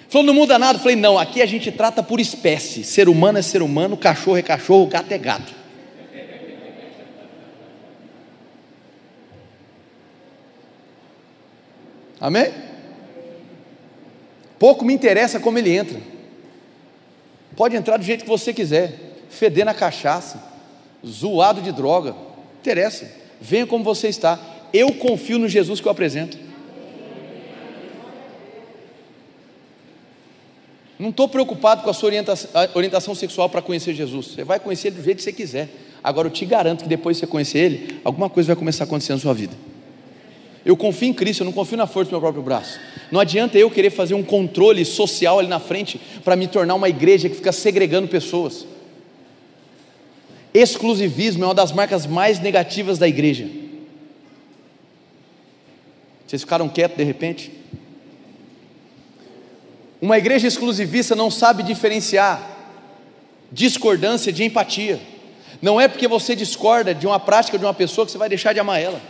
Falou, não muda nada. Eu falei, não, aqui a gente trata por espécie. Ser humano é ser humano, cachorro é cachorro, gato é gato. Amém? Pouco me interessa como ele entra. Pode entrar do jeito que você quiser, feder na cachaça, zoado de droga, interessa. Venha como você está eu confio no Jesus que eu apresento. Não estou preocupado com a sua orientação, orientação sexual para conhecer Jesus. Você vai conhecer ele do jeito que você quiser. Agora eu te garanto que depois que você conhecer ele, alguma coisa vai começar a acontecer na sua vida. Eu confio em Cristo, eu não confio na força do meu próprio braço. Não adianta eu querer fazer um controle social ali na frente para me tornar uma igreja que fica segregando pessoas. Exclusivismo é uma das marcas mais negativas da igreja. Vocês ficaram quietos de repente? Uma igreja exclusivista não sabe diferenciar discordância de empatia. Não é porque você discorda de uma prática de uma pessoa que você vai deixar de amar ela.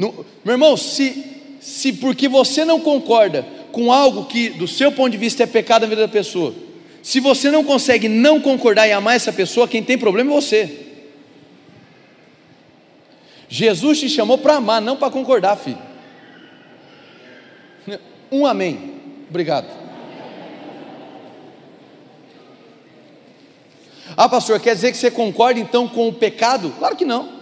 No, meu irmão, se, se porque você não concorda com algo que do seu ponto de vista é pecado na vida da pessoa, se você não consegue não concordar e amar essa pessoa, quem tem problema é você. Jesus te chamou para amar, não para concordar, filho. Um amém. Obrigado. Ah, pastor, quer dizer que você concorda então com o pecado? Claro que não.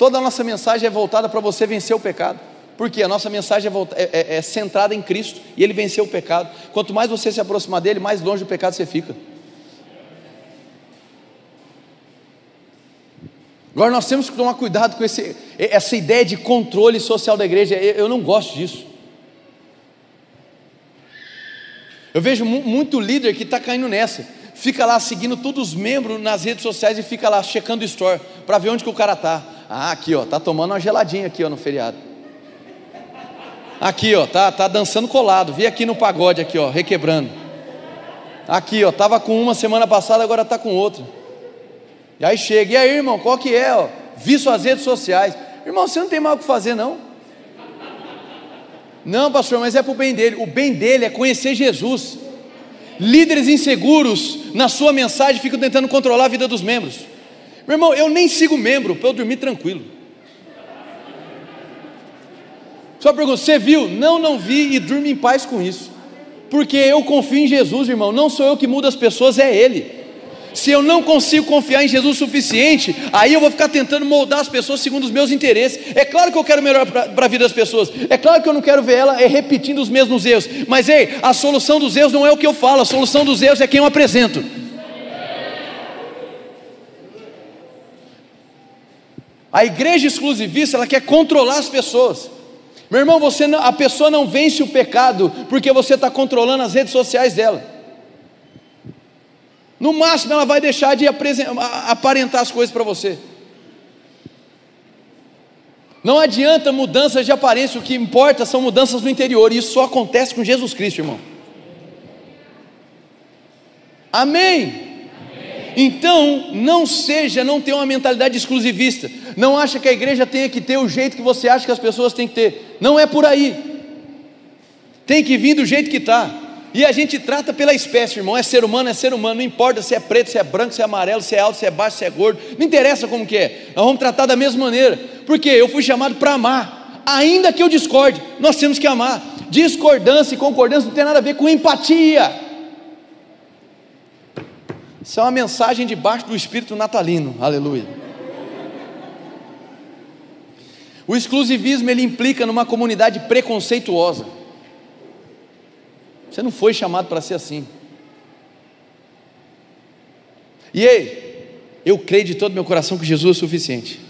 Toda a nossa mensagem é voltada para você vencer o pecado. Porque a nossa mensagem é, é, é, é centrada em Cristo e Ele venceu o pecado. Quanto mais você se aproximar dele, mais longe do pecado você fica. Agora nós temos que tomar cuidado com esse, essa ideia de controle social da igreja. Eu não gosto disso. Eu vejo muito líder que está caindo nessa. Fica lá seguindo todos os membros nas redes sociais e fica lá checando o store para ver onde que o cara tá. Ah, aqui ó, tá tomando uma geladinha aqui ó no feriado. Aqui ó, tá, tá dançando colado. Vi aqui no pagode aqui ó, requebrando. Aqui ó, tava com uma semana passada, agora tá com outra. E aí chega, e aí irmão, qual que é? Ó? Vi suas redes sociais. Irmão, você não tem mais o que fazer não. Não, pastor, mas é para o bem dele. O bem dele é conhecer Jesus. Líderes inseguros na sua mensagem ficam tentando controlar a vida dos membros. Meu irmão, eu nem sigo membro para eu dormir tranquilo. Só pergunta, você viu? Não, não vi e durme em paz com isso. Porque eu confio em Jesus, irmão. Não sou eu que mudo as pessoas, é Ele. Se eu não consigo confiar em Jesus o suficiente, aí eu vou ficar tentando moldar as pessoas segundo os meus interesses. É claro que eu quero melhor para a vida das pessoas. É claro que eu não quero ver ela é, repetindo os mesmos erros. Mas ei, a solução dos erros não é o que eu falo, a solução dos erros é quem eu apresento. A igreja exclusivista, ela quer controlar as pessoas. Meu irmão, você não, a pessoa não vence o pecado porque você está controlando as redes sociais dela. No máximo, ela vai deixar de aparentar as coisas para você. Não adianta mudanças de aparência, o que importa são mudanças no interior, e isso só acontece com Jesus Cristo, irmão. Amém. Então, não seja, não tenha uma mentalidade exclusivista. Não acha que a igreja tenha que ter o jeito que você acha que as pessoas têm que ter. Não é por aí. Tem que vir do jeito que está. E a gente trata pela espécie, irmão. É ser humano, é ser humano. Não importa se é preto, se é branco, se é amarelo, se é alto, se é baixo, se é gordo. Não interessa como que é. Nós vamos tratar da mesma maneira. Porque eu fui chamado para amar. Ainda que eu discorde, nós temos que amar. Discordância e concordância não tem nada a ver com empatia. Isso é uma mensagem debaixo do espírito natalino. Aleluia. O exclusivismo ele implica numa comunidade preconceituosa. Você não foi chamado para ser assim. E ei, eu creio de todo meu coração que Jesus é suficiente.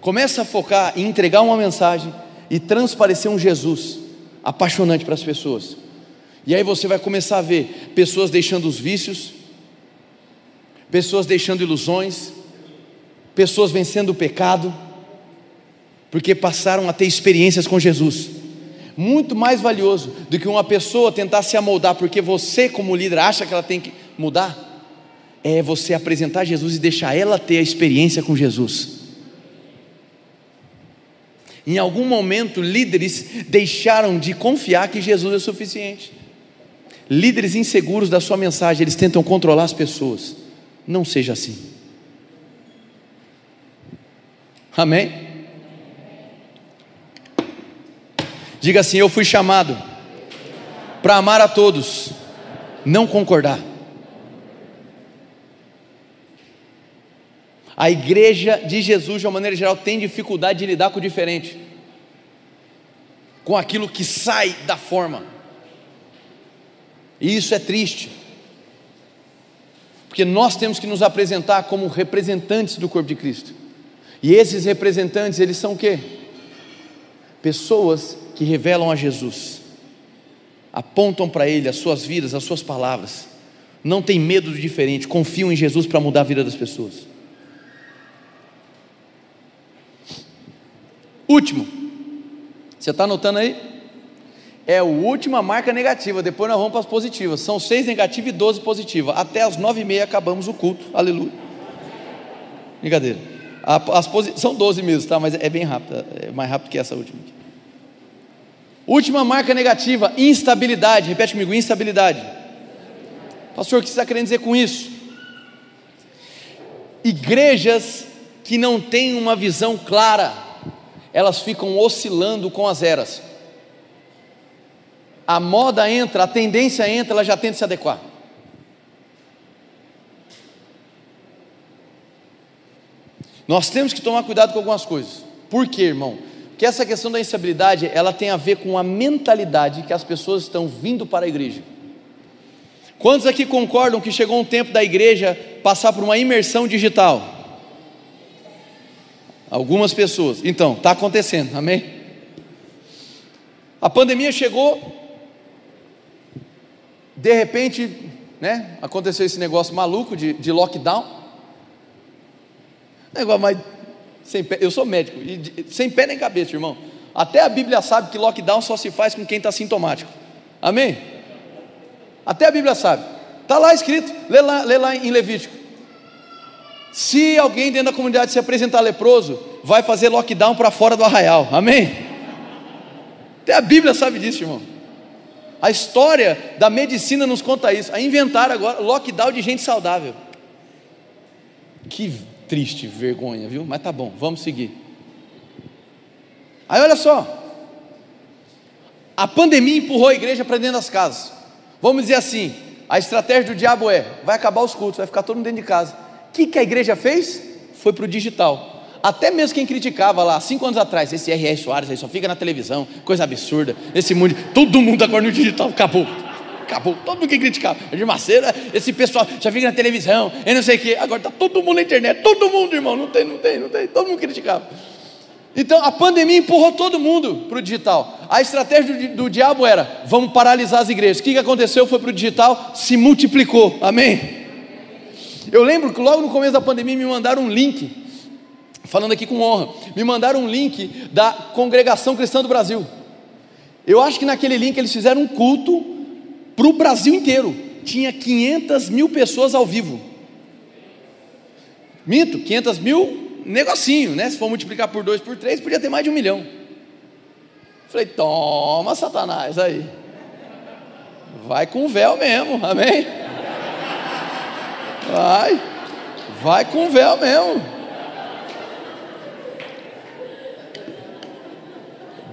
Começa a focar em entregar uma mensagem e transparecer um Jesus apaixonante para as pessoas. E aí você vai começar a ver pessoas deixando os vícios, pessoas deixando ilusões, pessoas vencendo o pecado, porque passaram a ter experiências com Jesus. Muito mais valioso do que uma pessoa tentar se amoldar, porque você, como líder, acha que ela tem que mudar, é você apresentar Jesus e deixar ela ter a experiência com Jesus. Em algum momento, líderes deixaram de confiar que Jesus é suficiente. Líderes inseguros da sua mensagem, eles tentam controlar as pessoas. Não seja assim. Amém? Diga assim: Eu fui chamado para amar a todos, não concordar. A igreja de Jesus, de uma maneira geral, tem dificuldade de lidar com o diferente, com aquilo que sai da forma. E isso é triste. Porque nós temos que nos apresentar como representantes do corpo de Cristo. E esses representantes, eles são o quê? Pessoas que revelam a Jesus. Apontam para ele as suas vidas, as suas palavras. Não tem medo do diferente, confiam em Jesus para mudar a vida das pessoas. Último. Você está anotando aí? É a última marca negativa, depois nós vamos para as positivas. São seis negativas e doze positivas. Até as nove e meia acabamos o culto. Aleluia. Brincadeira. As São doze mesmo, tá? Mas é bem rápido. É mais rápido que essa última. Última marca negativa, instabilidade. Repete comigo, instabilidade. Pastor, o que você está querendo dizer com isso? Igrejas que não têm uma visão clara, elas ficam oscilando com as eras a moda entra, a tendência entra, ela já tenta se adequar. Nós temos que tomar cuidado com algumas coisas. Por quê, irmão? Porque essa questão da instabilidade, ela tem a ver com a mentalidade que as pessoas estão vindo para a igreja. Quantos aqui concordam que chegou um tempo da igreja passar por uma imersão digital? Algumas pessoas. Então, está acontecendo, amém? A pandemia chegou, de repente, né, aconteceu esse negócio maluco de, de lockdown. Negócio mais. Sem pé, eu sou médico, e de, sem pé nem cabeça, irmão. Até a Bíblia sabe que lockdown só se faz com quem está sintomático. Amém? Até a Bíblia sabe. Está lá escrito, lê lá, lê lá em Levítico. Se alguém dentro da comunidade se apresentar leproso, vai fazer lockdown para fora do arraial. Amém? Até a Bíblia sabe disso, irmão. A história da medicina nos conta isso. A inventar agora lockdown de gente saudável. Que triste, vergonha, viu? Mas tá bom, vamos seguir. Aí olha só. A pandemia empurrou a igreja para dentro das casas. Vamos dizer assim: a estratégia do diabo é: vai acabar os cultos, vai ficar todo mundo dentro de casa. O que, que a igreja fez? Foi para o digital. Até mesmo quem criticava lá, cinco anos atrás, esse R.R. Soares aí só fica na televisão, coisa absurda, esse mundo, todo mundo agora no digital, acabou. Acabou, todo mundo que criticava. De Maceira, esse pessoal já fica na televisão, e não sei o quê. Agora está todo mundo na internet, todo mundo, irmão, não tem, não tem, não tem, todo mundo criticava. Então a pandemia empurrou todo mundo para o digital. A estratégia do, do, diabo era: vamos paralisar as igrejas. O que, que aconteceu? Foi para o digital, se multiplicou. Amém? Eu lembro que logo no começo da pandemia me mandaram um link falando aqui com honra, me mandaram um link da Congregação Cristã do Brasil. Eu acho que naquele link eles fizeram um culto para o Brasil inteiro. Tinha 500 mil pessoas ao vivo. Minto, 500 mil, negocinho, né? Se for multiplicar por dois, por três, podia ter mais de um milhão. Falei, toma, Satanás, aí. Vai com véu mesmo, amém? Vai, vai com véu mesmo.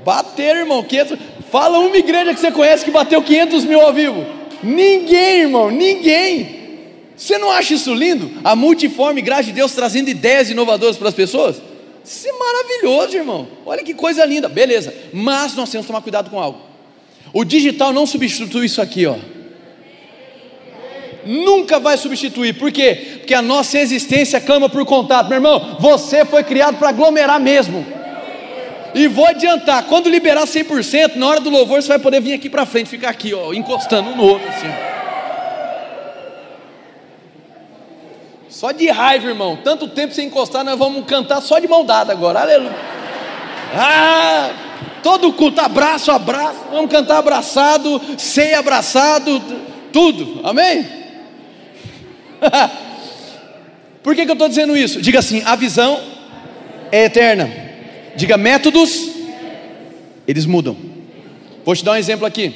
Bater, irmão, 500. Fala uma igreja que você conhece que bateu 500 mil ao vivo. Ninguém, irmão, ninguém. Você não acha isso lindo? A multiforme graça de Deus trazendo ideias inovadoras para as pessoas? Isso é maravilhoso, irmão. Olha que coisa linda. Beleza, mas nós temos que tomar cuidado com algo. O digital não substitui isso aqui, ó. Nunca vai substituir. Por quê? Porque a nossa existência clama por contato. Meu irmão, você foi criado para aglomerar mesmo. E vou adiantar, quando liberar 100%, na hora do louvor você vai poder vir aqui para frente, ficar aqui, ó, encostando um no outro assim. Só de raiva, irmão. Tanto tempo sem encostar, nós vamos cantar só de mão dada agora. Aleluia. Ah, todo culto, abraço, abraço. Vamos cantar abraçado, ceia abraçado, tudo. Amém? Por que, que eu estou dizendo isso? Diga assim: a visão é eterna. Diga métodos, eles mudam. Vou te dar um exemplo aqui.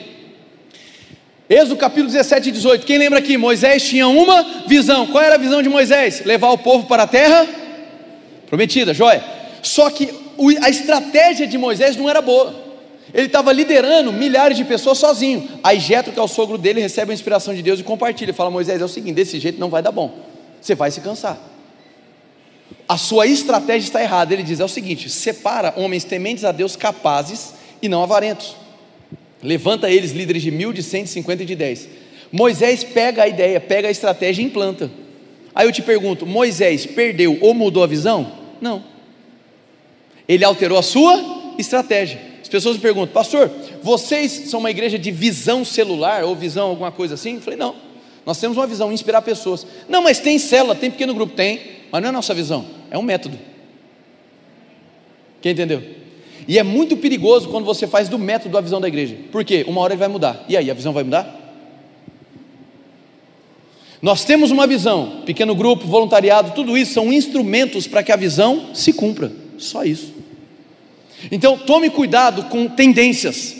Êxodo capítulo 17 e 18. Quem lembra aqui? Moisés tinha uma visão. Qual era a visão de Moisés? Levar o povo para a terra prometida, joia. Só que a estratégia de Moisés não era boa. Ele estava liderando milhares de pessoas sozinho. Aí Jetro, que é o sogro dele, recebe a inspiração de Deus e compartilha. Fala: Moisés, é o seguinte: desse jeito não vai dar bom. Você vai se cansar a sua estratégia está errada. Ele diz: é o seguinte: separa homens tementes a Deus capazes e não avarentos. Levanta eles, líderes de mil, de cento, cinquenta e de dez. Moisés pega a ideia, pega a estratégia e implanta. Aí eu te pergunto: Moisés perdeu ou mudou a visão? Não. Ele alterou a sua estratégia. As pessoas me perguntam, pastor, vocês são uma igreja de visão celular ou visão alguma coisa assim? Eu falei, não. Nós temos uma visão, inspirar pessoas. Não, mas tem célula, tem pequeno grupo? Tem. Mas não é nossa visão, é um método. Quem entendeu? E é muito perigoso quando você faz do método a visão da igreja. Por quê? Uma hora ele vai mudar. E aí, a visão vai mudar? Nós temos uma visão, pequeno grupo, voluntariado, tudo isso são instrumentos para que a visão se cumpra. Só isso. Então, tome cuidado com tendências.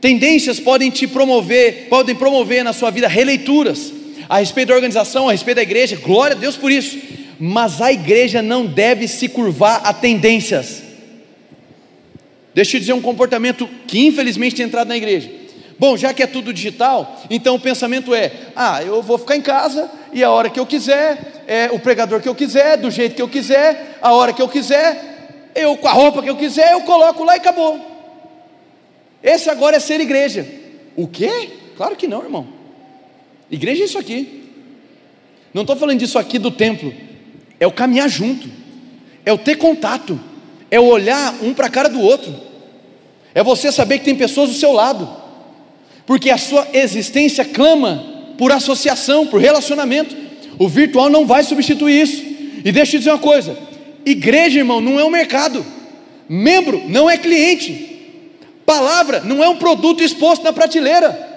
Tendências podem te promover, podem promover na sua vida releituras a respeito da organização, a respeito da igreja. Glória a Deus por isso mas a igreja não deve se curvar a tendências. Deixa eu dizer um comportamento que infelizmente tem entrado na igreja. Bom, já que é tudo digital, então o pensamento é: ah, eu vou ficar em casa e a hora que eu quiser, é, o pregador que eu quiser, do jeito que eu quiser, a hora que eu quiser, eu com a roupa que eu quiser, eu coloco lá e acabou. Esse agora é ser igreja. O quê? Claro que não, irmão. Igreja é isso aqui. Não estou falando disso aqui do templo é o caminhar junto, é o ter contato, é o olhar um para a cara do outro, é você saber que tem pessoas do seu lado, porque a sua existência clama por associação, por relacionamento. O virtual não vai substituir isso. E deixa eu dizer uma coisa: igreja, irmão, não é um mercado, membro não é cliente, palavra não é um produto exposto na prateleira.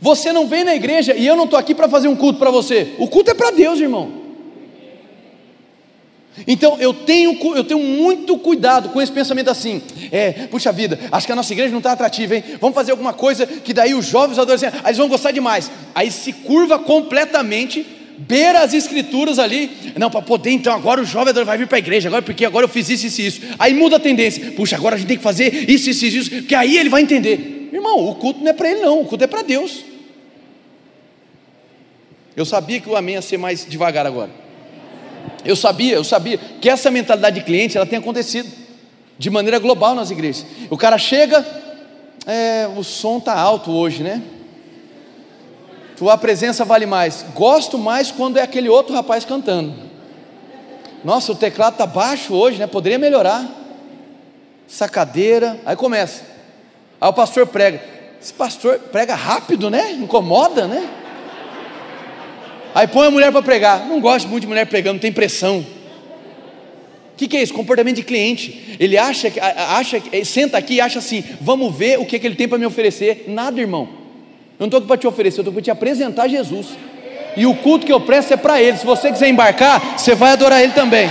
Você não vem na igreja e eu não estou aqui para fazer um culto para você. O culto é para Deus, irmão. Então eu tenho, eu tenho muito cuidado com esse pensamento assim, é, puxa vida, acho que a nossa igreja não está atrativa, hein? Vamos fazer alguma coisa que daí os jovens adolescentes, eles vão gostar demais. Aí se curva completamente, beira as escrituras ali, não, para poder, então agora o jovem vai vir para a igreja, agora porque agora eu fiz isso, isso isso. Aí muda a tendência, puxa, agora a gente tem que fazer isso, isso, isso, que aí ele vai entender. Irmão, o culto não é para ele, não, o culto é para Deus. Eu sabia que o amém ia ser mais devagar agora. Eu sabia, eu sabia que essa mentalidade de cliente ela tem acontecido de maneira global nas igrejas. O cara chega, é, o som tá alto hoje, né? Tua presença vale mais. Gosto mais quando é aquele outro rapaz cantando. Nossa, o teclado tá baixo hoje, né? Poderia melhorar. Essa cadeira, aí começa. Aí o pastor prega. Esse pastor prega rápido, né? Incomoda, né? Aí põe a mulher para pregar. Não gosto muito de mulher pregando, tem pressão. O que, que, é isso? Comportamento de cliente. Ele acha, acha, senta aqui e acha assim: vamos ver o que, que ele tem para me oferecer. Nada, irmão. Eu não estou aqui para te oferecer, eu estou para te apresentar Jesus. E o culto que eu presto é para ele. Se você quiser embarcar, você vai adorar ele também.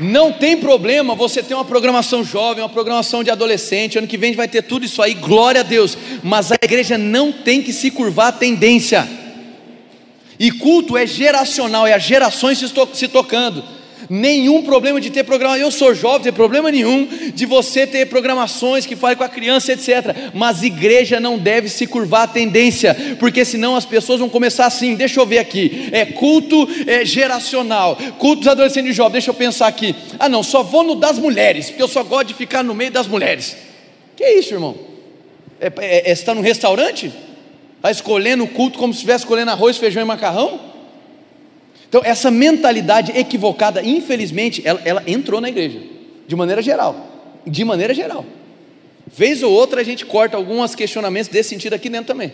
Não tem problema você ter uma programação jovem, uma programação de adolescente. Ano que vem vai ter tudo isso aí, glória a Deus. Mas a igreja não tem que se curvar à tendência. E culto é geracional, é as gerações se, se tocando nenhum problema de ter programa. Eu sou jovem, tem problema nenhum de você ter programações que falem com a criança, etc. Mas igreja não deve se curvar à tendência, porque senão as pessoas vão começar assim. Deixa eu ver aqui, é culto é, geracional, culto dos adolescentes e jovens. Deixa eu pensar aqui. Ah, não, só vou no das mulheres, porque eu só gosto de ficar no meio das mulheres. Que é isso, irmão? É, é, é, está num restaurante? Está escolhendo o culto como se estivesse escolhendo arroz, feijão e macarrão? Então, essa mentalidade equivocada, infelizmente, ela, ela, entrou na igreja, de maneira geral. De maneira geral. Vez ou outra a gente corta alguns questionamentos desse sentido aqui dentro também.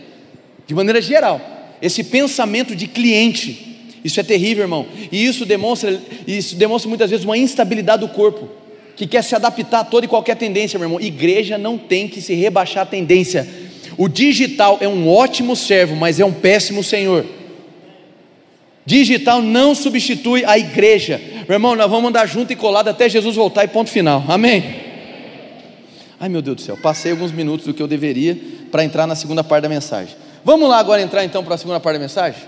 De maneira geral. Esse pensamento de cliente, isso é terrível, irmão. E isso demonstra, isso demonstra muitas vezes uma instabilidade do corpo, que quer se adaptar a toda e qualquer tendência, meu irmão. Igreja não tem que se rebaixar a tendência. O digital é um ótimo servo, mas é um péssimo senhor. Digital não substitui a igreja. Meu irmão, nós vamos andar junto e colado até Jesus voltar e ponto final. Amém? Ai meu Deus do céu, passei alguns minutos do que eu deveria para entrar na segunda parte da mensagem. Vamos lá agora entrar então para a segunda parte da mensagem?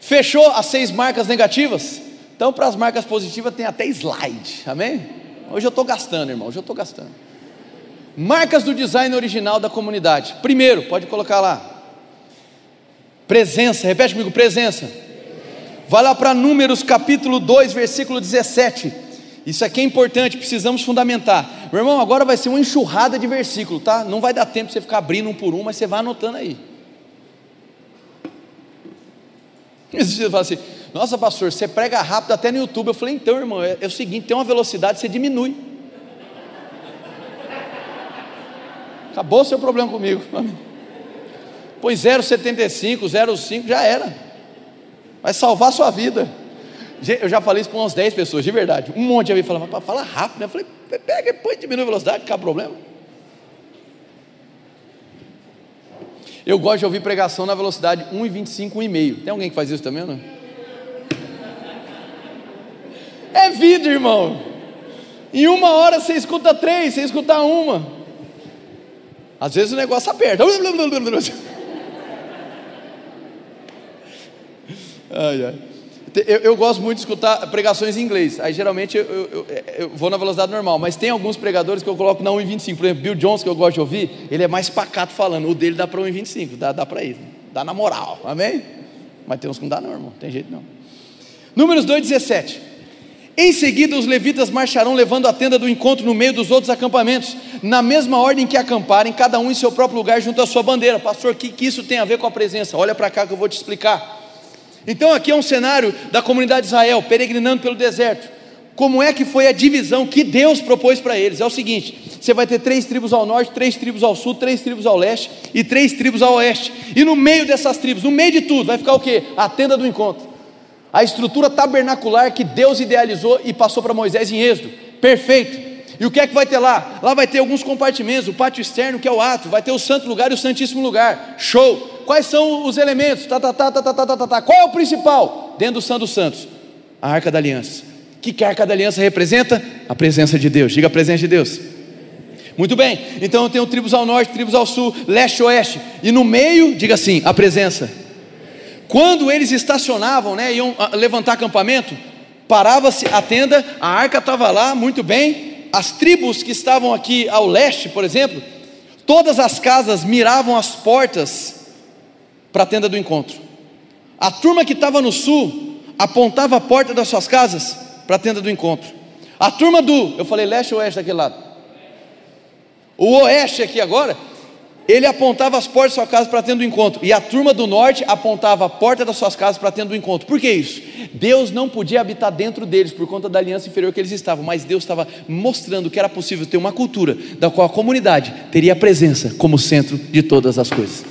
Fechou as seis marcas negativas? Então, para as marcas positivas, tem até slide. Amém? Hoje eu estou gastando, irmão. Hoje eu estou gastando. Marcas do design original da comunidade. Primeiro, pode colocar lá. Presença, repete comigo, presença. Vai lá para Números capítulo 2, versículo 17. Isso aqui é importante, precisamos fundamentar. Meu irmão, agora vai ser uma enxurrada de versículo, tá? Não vai dar tempo de você ficar abrindo um por um, mas você vai anotando aí. Dias fala assim: Nossa, pastor, você prega rápido até no YouTube. Eu falei: Então, irmão, é, é o seguinte: tem uma velocidade, você diminui. Acabou o seu problema comigo. Põe 0,75, 0,5, já era. Vai salvar a sua vida. Eu já falei isso para umas 10 pessoas, de verdade. Um monte de alguém falava, fala rápido. Eu falei, pega, põe, diminui a velocidade, não problema. Eu gosto de ouvir pregação na velocidade 1,25, 1,5. Tem alguém que faz isso também não? É vida, irmão. Em uma hora você escuta três, você escuta uma. Às vezes o negócio aperta. Ai, ai. Eu, eu, gosto muito de escutar pregações em inglês. Aí geralmente eu, eu, eu, vou na velocidade normal. Mas tem alguns pregadores que eu coloco na 1,25. Por exemplo, Bill Jones, que eu gosto de ouvir, ele é mais pacato falando. O dele dá para 1,25. Dá, dá para ir. Dá na moral. Amém? Mas tem uns que não dá, não, irmão. Tem jeito não. Números 2,17. Em seguida, os levitas marcharão levando a tenda do encontro no meio dos outros acampamentos, na mesma ordem que acamparem, cada um em seu próprio lugar junto à sua bandeira. Pastor, o que, que isso tem a ver com a presença? Olha para cá que eu vou te explicar. Então aqui é um cenário da comunidade de Israel peregrinando pelo deserto. Como é que foi a divisão que Deus propôs para eles? É o seguinte: você vai ter três tribos ao norte, três tribos ao sul, três tribos ao leste e três tribos ao oeste. E no meio dessas tribos, no meio de tudo, vai ficar o que? A tenda do encontro. A estrutura tabernacular que Deus idealizou e passou para Moisés em Êxodo. Perfeito. E o que é que vai ter lá? Lá vai ter alguns compartimentos, o pátio externo, que é o ato, vai ter o santo lugar e o santíssimo lugar. Show! Quais são os elementos? Tá, tá, tá, tá, tá, tá, tá, tá. Qual é o principal? Dentro do Santo Santos, a Arca da Aliança. O que, que a Arca da Aliança representa? A presença de Deus. Diga a presença de Deus. Muito bem, então eu tenho tribos ao norte, tribos ao sul, leste, oeste, e no meio, diga assim, a presença. Quando eles estacionavam, né, iam ah, levantar acampamento, parava-se a tenda, a arca estava lá, muito bem, as tribos que estavam aqui ao leste, por exemplo, todas as casas miravam as portas para a tenda do encontro. A turma que estava no sul apontava a porta das suas casas para a tenda do encontro. A turma do, eu falei leste ou oeste daquele lado? O oeste aqui agora, ele apontava as portas da sua casa para tendo um encontro, e a turma do norte apontava a porta das suas casas para tendo um encontro. Por que isso? Deus não podia habitar dentro deles por conta da aliança inferior que eles estavam, mas Deus estava mostrando que era possível ter uma cultura da qual a comunidade teria a presença como centro de todas as coisas.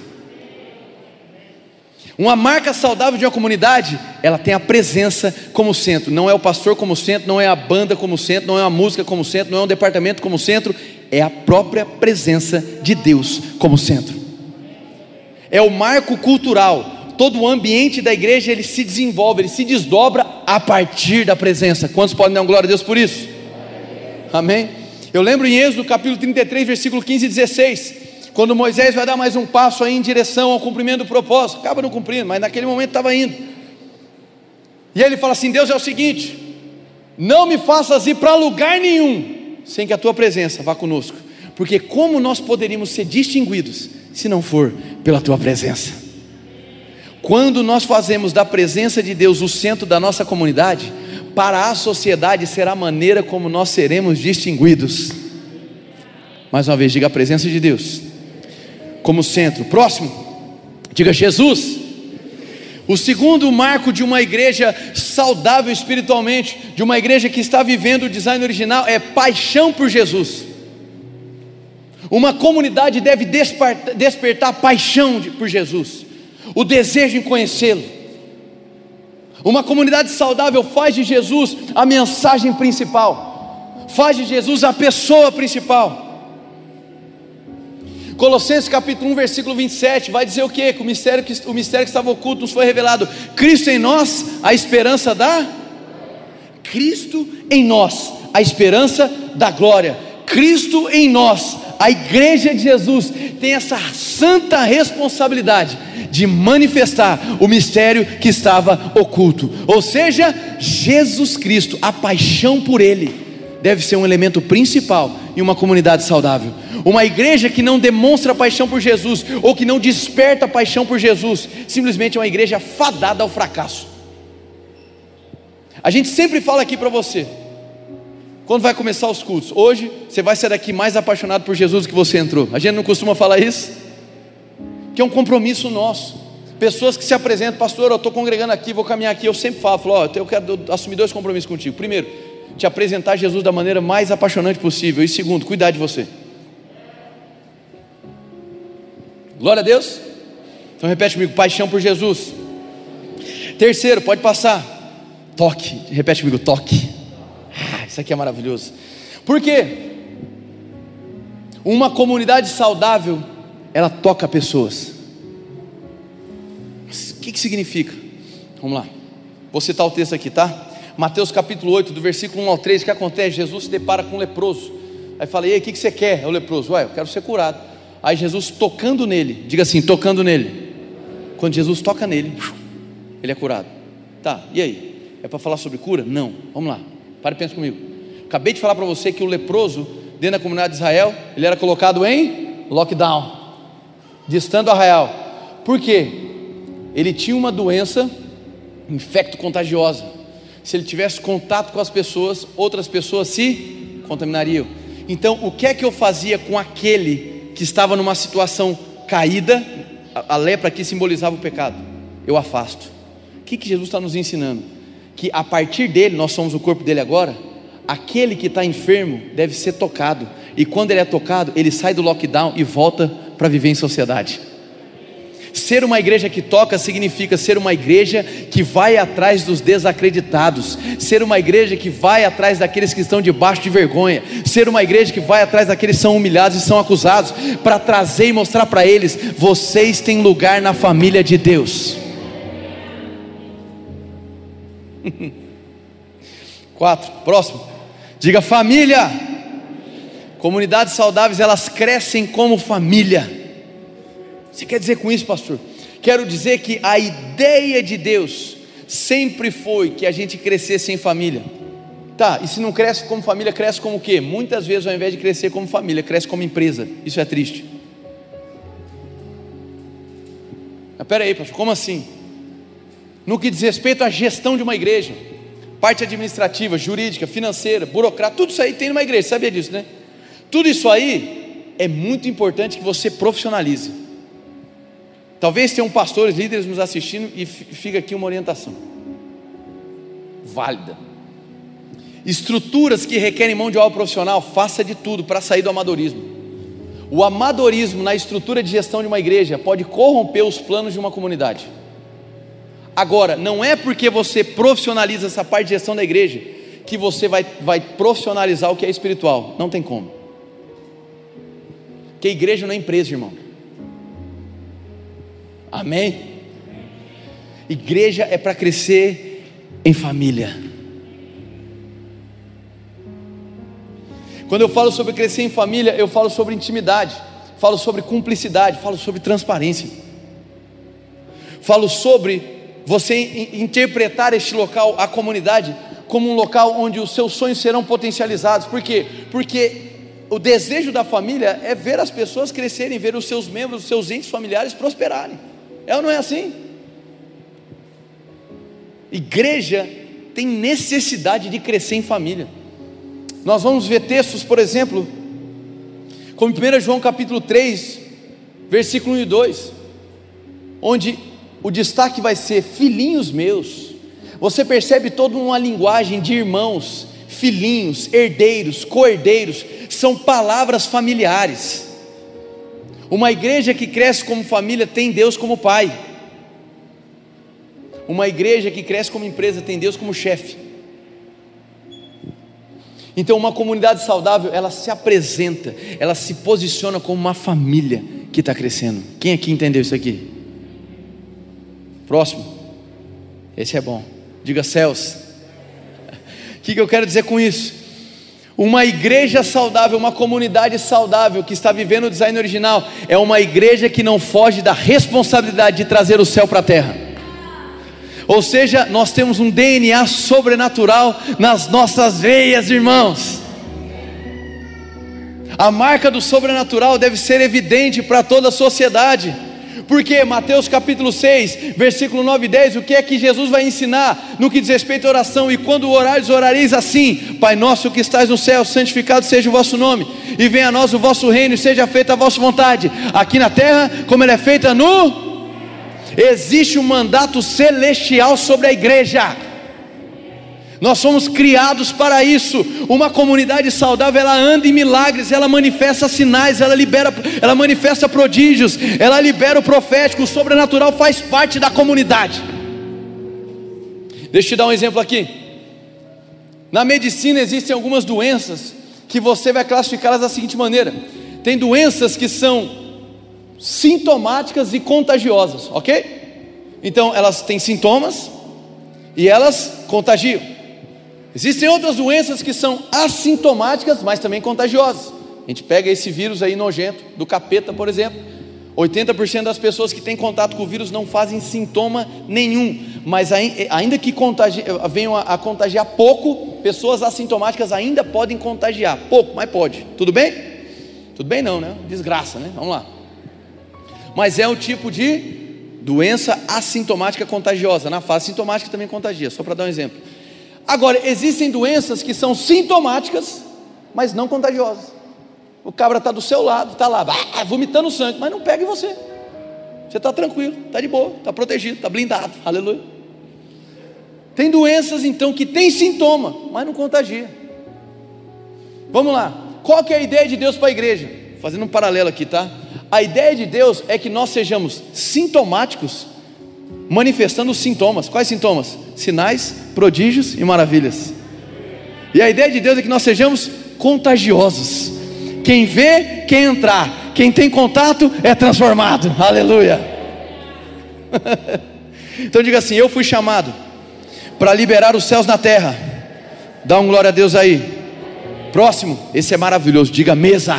Uma marca saudável de uma comunidade, ela tem a presença como centro. Não é o pastor como centro, não é a banda como centro, não é a música como centro, não é um departamento como centro, é a própria presença de Deus como centro. É o marco cultural. Todo o ambiente da igreja ele se desenvolve, ele se desdobra a partir da presença. Quantos podem dar glória a Deus por isso? Amém? Eu lembro em Êxodo capítulo 33, versículo 15 e 16, quando Moisés vai dar mais um passo aí em direção ao cumprimento do propósito, acaba não cumprindo, mas naquele momento estava indo. E ele fala assim: Deus é o seguinte, não me faças ir para lugar nenhum, sem que a tua presença vá conosco, porque como nós poderíamos ser distinguidos se não for pela tua presença? Quando nós fazemos da presença de Deus o centro da nossa comunidade, para a sociedade será a maneira como nós seremos distinguidos. Mais uma vez, diga a presença de Deus como centro. Próximo, diga Jesus. O segundo marco de uma igreja saudável espiritualmente, de uma igreja que está vivendo o design original, é paixão por Jesus. Uma comunidade deve despertar, paixão por Jesus, o desejo em conhecê-lo. Uma comunidade saudável faz de Jesus a mensagem principal, faz de Jesus a pessoa principal. Colossenses capítulo 1, versículo 27, vai dizer o que? Que o mistério que, o mistério que estava oculto nos foi revelado. Cristo em nós, a esperança da Cristo em nós, a esperança da glória. Cristo em nós, a igreja de Jesus tem essa santa responsabilidade de manifestar o mistério que estava oculto. Ou seja, Jesus Cristo, a paixão por ele deve ser um elemento principal em uma comunidade saudável. Uma igreja que não demonstra paixão por Jesus, ou que não desperta paixão por Jesus, simplesmente é uma igreja fadada ao fracasso. A gente sempre fala aqui para você, quando vai começar os cultos, hoje você vai sair daqui mais apaixonado por Jesus do que você entrou. A gente não costuma falar isso? Que é um compromisso nosso. Pessoas que se apresentam, pastor, eu estou congregando aqui, vou caminhar aqui. Eu sempre falo, falo ó, eu quero assumir dois compromissos contigo. Primeiro, te apresentar Jesus da maneira mais apaixonante possível. E segundo, cuidar de você. Glória a Deus. Então repete comigo: paixão por Jesus. Terceiro, pode passar. Toque. Repete comigo: toque. Ah, isso aqui é maravilhoso. Por quê? Uma comunidade saudável, ela toca pessoas. O que, que significa? Vamos lá. Vou citar o texto aqui, tá? Mateus capítulo 8, do versículo 1 ao 3, o que acontece? Jesus se depara com um leproso. Aí fala, e aí, o que, que você quer? É o leproso, ué, eu quero ser curado. Aí Jesus tocando nele, diga assim, tocando nele. Quando Jesus toca nele, ele é curado. Tá, e aí? É para falar sobre cura? Não. Vamos lá, pare e pensa comigo. Acabei de falar para você que o leproso, dentro da comunidade de Israel, ele era colocado em lockdown, distando arraial. Por quê? Ele tinha uma doença infecto contagiosa se ele tivesse contato com as pessoas, outras pessoas se contaminariam. Então, o que é que eu fazia com aquele que estava numa situação caída? A, lepra aqui simbolizava o pecado. Eu afasto. O que, que Jesus está nos ensinando? Que a partir dele, nós somos o corpo dele agora, aquele que está enfermo deve ser tocado. E quando ele é tocado, ele sai do lockdown e volta para viver em sociedade. Ser uma igreja que toca significa ser uma igreja que vai atrás dos desacreditados, ser uma igreja que vai atrás daqueles que estão debaixo de vergonha, ser uma igreja que vai atrás daqueles que são humilhados e são acusados, para trazer e mostrar para eles: vocês têm lugar na família de Deus. Quatro, próximo. Diga família. Comunidades saudáveis, elas crescem como família. Você quer dizer com isso, pastor? Quero dizer que a ideia de Deus sempre foi que a gente crescesse em família. Tá, e se não cresce como família, cresce como o quê? Muitas vezes, ao invés de crescer como família, cresce como empresa. Isso é triste. Mas peraí, pastor, como assim? No que diz respeito à gestão de uma igreja, parte administrativa, jurídica, financeira, burocrata, tudo isso aí tem numa igreja, sabia disso, né? Tudo isso aí é muito importante que você profissionalize. Talvez tenham pastores, líderes nos assistindo e fica aqui uma orientação válida. Estruturas que requerem mão de obra profissional, faça de tudo para sair do amadorismo. O amadorismo na estrutura de gestão de uma igreja pode corromper os planos de uma comunidade. Agora, não é porque você profissionaliza essa parte de gestão da igreja que você vai, vai profissionalizar o que é espiritual. Não tem como. Que igreja não é empresa, irmão. Amém? Igreja é para crescer em família. Quando eu falo sobre crescer em família, eu falo sobre intimidade, falo sobre cumplicidade, falo sobre transparência, falo sobre você interpretar este local, a comunidade, como um local onde os seus sonhos serão potencializados. Por quê? Porque o desejo da família é ver as pessoas crescerem, ver os seus membros, os seus entes familiares prosperarem. É ou não é assim? Igreja tem necessidade de crescer em família. Nós vamos ver textos, por exemplo, como 1 João capítulo 3, versículo 1 e 2, onde o destaque vai ser filhinhos meus. Você percebe toda uma linguagem de irmãos, filhinhos, herdeiros, coerdeiros, são palavras familiares. Uma igreja que cresce como família tem Deus como pai. Uma igreja que cresce como empresa tem Deus como chefe. Então, uma comunidade saudável, ela se apresenta, ela se posiciona como uma família que está crescendo. Quem aqui entendeu isso aqui? Próximo. Esse é bom. Diga céus. O que, que eu quero dizer com isso? Uma igreja saudável, uma comunidade saudável que está vivendo o design original, é uma igreja que não foge da responsabilidade de trazer o céu para a terra. Ou seja, nós temos um DNA sobrenatural nas nossas veias, irmãos. A marca do sobrenatural deve ser evidente para toda a sociedade. Porque Mateus capítulo 6, versículo 9 e 10, o que é que Jesus vai ensinar no que diz respeito à oração? E quando orares, orareis assim: Pai nosso que estás no céu, santificado seja o vosso nome, e venha a nós o vosso reino, e seja feita a vossa vontade, aqui na terra, como ela é feita no. Existe um mandato celestial sobre a igreja. Nós somos criados para isso. Uma comunidade saudável, ela anda em milagres, ela manifesta sinais, ela libera, ela manifesta prodígios, ela libera o profético, o sobrenatural faz parte da comunidade. Deixa eu te dar um exemplo aqui. Na medicina existem algumas doenças que você vai classificá-las da seguinte maneira: tem doenças que são sintomáticas e contagiosas, ok? Então elas têm sintomas e elas contagiam. Existem outras doenças que são assintomáticas, mas também contagiosas. A gente pega esse vírus aí nojento, do capeta, por exemplo. 80% das pessoas que têm contato com o vírus não fazem sintoma nenhum, mas ainda que contagi venham a contagiar pouco, pessoas assintomáticas ainda podem contagiar. Pouco, mas pode. Tudo bem? Tudo bem não, né? Desgraça, né? Vamos lá. Mas é um tipo de doença assintomática contagiosa. Na fase sintomática também contagia, só para dar um exemplo. Agora, existem doenças que são sintomáticas, mas não contagiosas. O cabra está do seu lado, está lá, vomitando sangue, mas não pega em você. Você está tranquilo, está de boa, está protegido, está blindado. Aleluia. Tem doenças então que tem sintoma, mas não contagia. Vamos lá. Qual que é a ideia de Deus para a igreja? fazendo um paralelo aqui, tá? A ideia de Deus é que nós sejamos sintomáticos, manifestando os sintomas. Quais sintomas? Sinais, prodígios e maravilhas. E a ideia de Deus é que nós sejamos contagiosos. Quem vê, quem entrar, quem tem contato é transformado. Aleluia. então diga assim: Eu fui chamado para liberar os céus na terra. Dá um glória a Deus aí. Próximo, esse é maravilhoso. Diga mesa.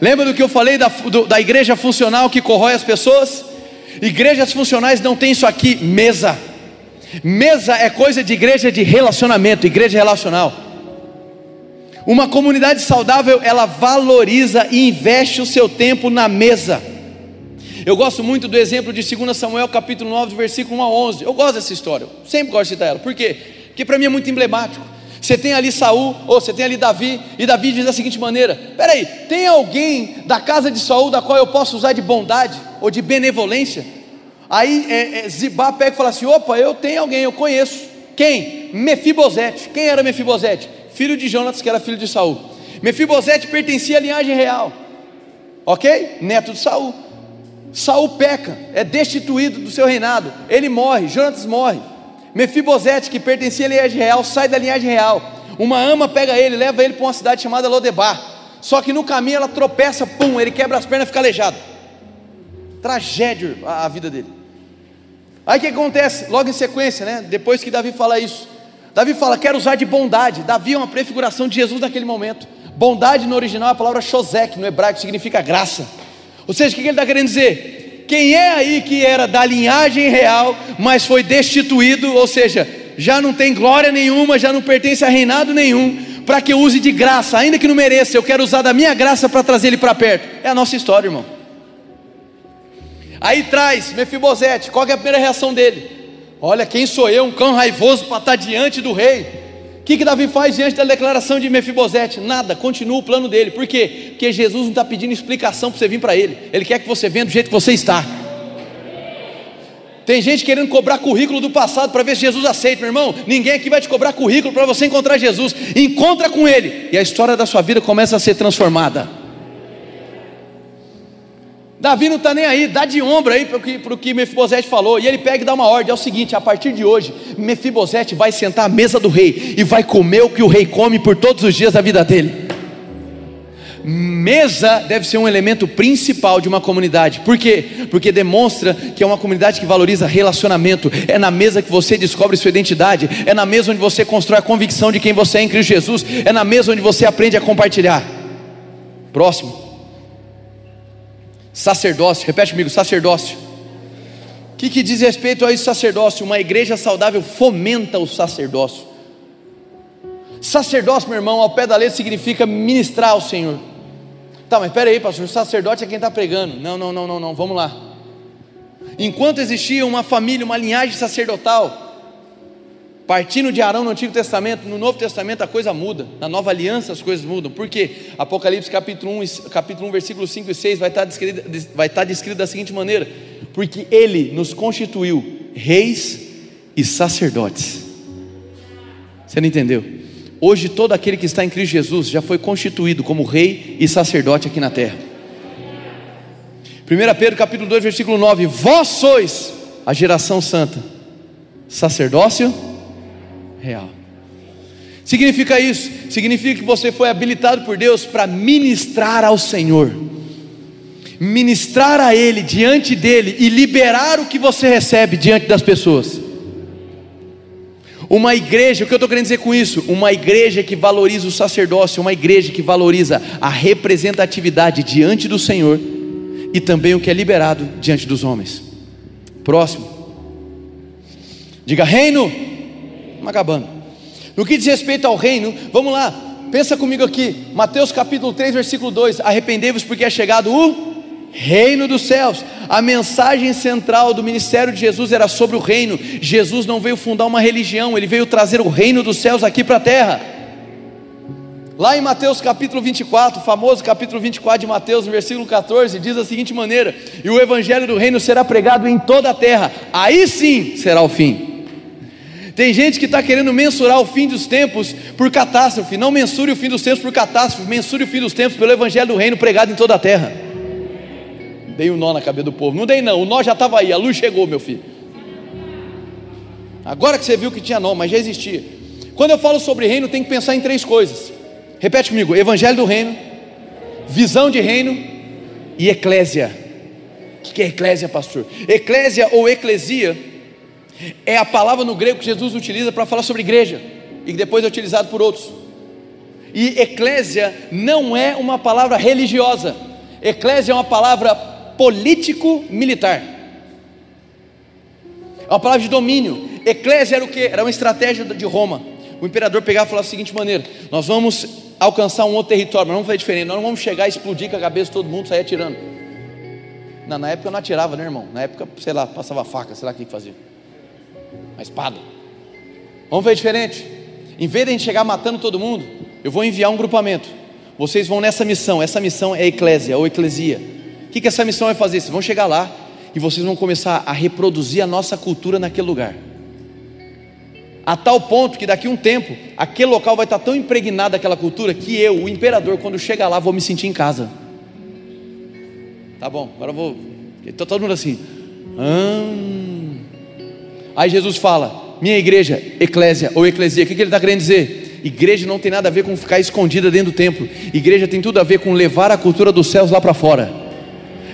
Lembra do que eu falei da, do, da igreja funcional que corrói as pessoas? Igrejas funcionais não tem isso aqui, mesa. Mesa é coisa de igreja de relacionamento, igreja relacional. Uma comunidade saudável, ela valoriza e investe o seu tempo na mesa. Eu gosto muito do exemplo de 2 Samuel capítulo 9, versículo 1 a 11. Eu gosto dessa história, sempre gosto de citar ela. Por quê? Porque para mim é muito emblemático. Você tem ali Saul, ou você tem ali Davi, e Davi diz da seguinte maneira: peraí, tem alguém da casa de Saul da qual eu posso usar de bondade ou de benevolência? Aí é, é, Zibá pega e fala assim: opa, eu tenho alguém, eu conheço. Quem? Mefibosete. Quem era Mefibosete? Filho de Jonas, que era filho de Saul. Mefibosete pertencia à linhagem real. Ok? Neto de Saul. Saul peca, é destituído do seu reinado. Ele morre, Jonas morre. Mefibosete, que pertencia à linhagem real, sai da linhagem real. Uma ama pega ele, leva ele para uma cidade chamada Lodebar. Só que no caminho ela tropeça, pum, ele quebra as pernas e fica aleijado. Tragédia a, vida dele. Aí o que acontece? Logo em sequência, né? Depois que Davi fala isso, Davi fala: Quero usar de bondade. Davi é uma prefiguração de Jesus naquele momento. Bondade no original é a palavra shozek, no hebraico significa graça. Ou seja, o que ele está querendo dizer? Quem é aí que era da linhagem real, mas foi destituído, ou seja, já não tem glória nenhuma, já não pertence a reinado nenhum, para que eu use de graça, ainda que não mereça, eu quero usar da minha graça para trazer ele para perto. É a nossa história, irmão. Aí traz Mefibosete, qual é a primeira reação dele? Olha, quem sou eu, um cão raivoso para estar diante do rei? O que, que Davi faz diante da declaração de Mefibosete? Nada, continua o plano dele. Por quê? Porque Jesus não está pedindo explicação para você vir para ele. Ele quer que você venha do jeito que você está. Tem gente querendo cobrar currículo do passado para ver se Jesus aceita, meu irmão. Ninguém aqui vai te cobrar currículo para você encontrar Jesus. Encontra com Ele e a história da sua vida começa a ser transformada. Davi não está nem aí, dá de ombro aí para o que, que Mefibosete falou. E ele pega e dá uma ordem: é o seguinte, a partir de hoje, Mefibosete vai sentar à mesa do rei e vai comer o que o rei come por todos os dias da vida dele. Mesa deve ser um elemento principal de uma comunidade. Por quê? Porque demonstra que é uma comunidade que valoriza relacionamento. É na mesa que você descobre sua identidade. É na mesa onde você constrói a convicção de quem você é em Cristo Jesus. É na mesa onde você aprende a compartilhar. Próximo. Sacerdócio, repete comigo, sacerdócio. O que, que diz respeito a esse sacerdócio? Uma igreja saudável fomenta o sacerdócio. Sacerdócio, meu irmão, ao pé da letra significa ministrar ao Senhor. Tá, mas espera aí, pastor, o sacerdote é quem está pregando. Não, não, não, não, não, vamos lá. Enquanto existia uma família, uma linhagem sacerdotal, Partindo de Arão no Antigo Testamento, no Novo Testamento a coisa muda, na Nova Aliança as coisas mudam. Por quê? Apocalipse capítulo 1, capítulo 1 versículos 5 e 6 vai estar, descrito, vai estar descrito da seguinte maneira: Porque Ele nos constituiu reis e sacerdotes. Você não entendeu? Hoje todo aquele que está em Cristo Jesus já foi constituído como rei e sacerdote aqui na terra. 1 Pedro capítulo 2, versículo 9: Vós sois a geração santa, sacerdócio real. Significa isso? Significa que você foi habilitado por Deus para ministrar ao Senhor, ministrar a Ele diante dele e liberar o que você recebe diante das pessoas. Uma igreja, o que eu estou querendo dizer com isso? Uma igreja que valoriza o sacerdócio, uma igreja que valoriza a representatividade diante do Senhor e também o que é liberado diante dos homens. Próximo, diga reino Estamos acabando. No que diz respeito ao reino, vamos lá, pensa comigo aqui, Mateus capítulo 3, versículo 2: Arrependei-vos porque é chegado o reino dos céus. A mensagem central do ministério de Jesus era sobre o reino. Jesus não veio fundar uma religião, ele veio trazer o reino dos céus aqui para a terra. Lá em Mateus capítulo 24, o famoso capítulo 24 de Mateus, no versículo 14, diz da seguinte maneira: E o evangelho do reino será pregado em toda a terra, aí sim será o fim. Tem gente que está querendo mensurar o fim dos tempos por catástrofe. Não mensure o fim dos tempos por catástrofe, mensure o fim dos tempos pelo evangelho do reino pregado em toda a terra. Dei um nó na cabeça do povo. Não dei não, o nó já estava aí, a luz chegou, meu filho. Agora que você viu que tinha nó, mas já existia. Quando eu falo sobre reino, tem que pensar em três coisas. Repete comigo: evangelho do reino, visão de reino e eclésia. O que é eclésia, pastor? Eclésia ou eclesia é a palavra no grego que Jesus utiliza para falar sobre igreja e que depois é utilizado por outros. E eclésia não é uma palavra religiosa. Eclésia é uma palavra político-militar. É uma palavra de domínio. Eclésia era o que? Era uma estratégia de Roma. O imperador pegava e falava da seguinte maneira: Nós vamos alcançar um outro território, mas vamos fazer diferente. Nós não vamos chegar e explodir com a cabeça de todo mundo, sair atirando. Não, na época eu não atirava, né, irmão? Na época, sei lá, passava faca, sei lá o que fazia uma espada. Vamos ver diferente. Em vez de a gente chegar matando todo mundo, eu vou enviar um grupamento. Vocês vão nessa missão. Essa missão é eclésia ou eclesia. O que, que essa missão vai fazer? Vocês vão chegar lá e vocês vão começar a reproduzir a nossa cultura naquele lugar. A tal ponto que daqui a um tempo, aquele local vai estar tão impregnado daquela cultura que eu, o imperador, quando chegar lá, vou me sentir em casa. Tá bom, agora eu vou. Está todo mundo assim. Hum. Aí Jesus fala: minha igreja, eclésia ou eclesia, o que, que ele está querendo dizer? Igreja não tem nada a ver com ficar escondida dentro do templo, igreja tem tudo a ver com levar a cultura dos céus lá para fora.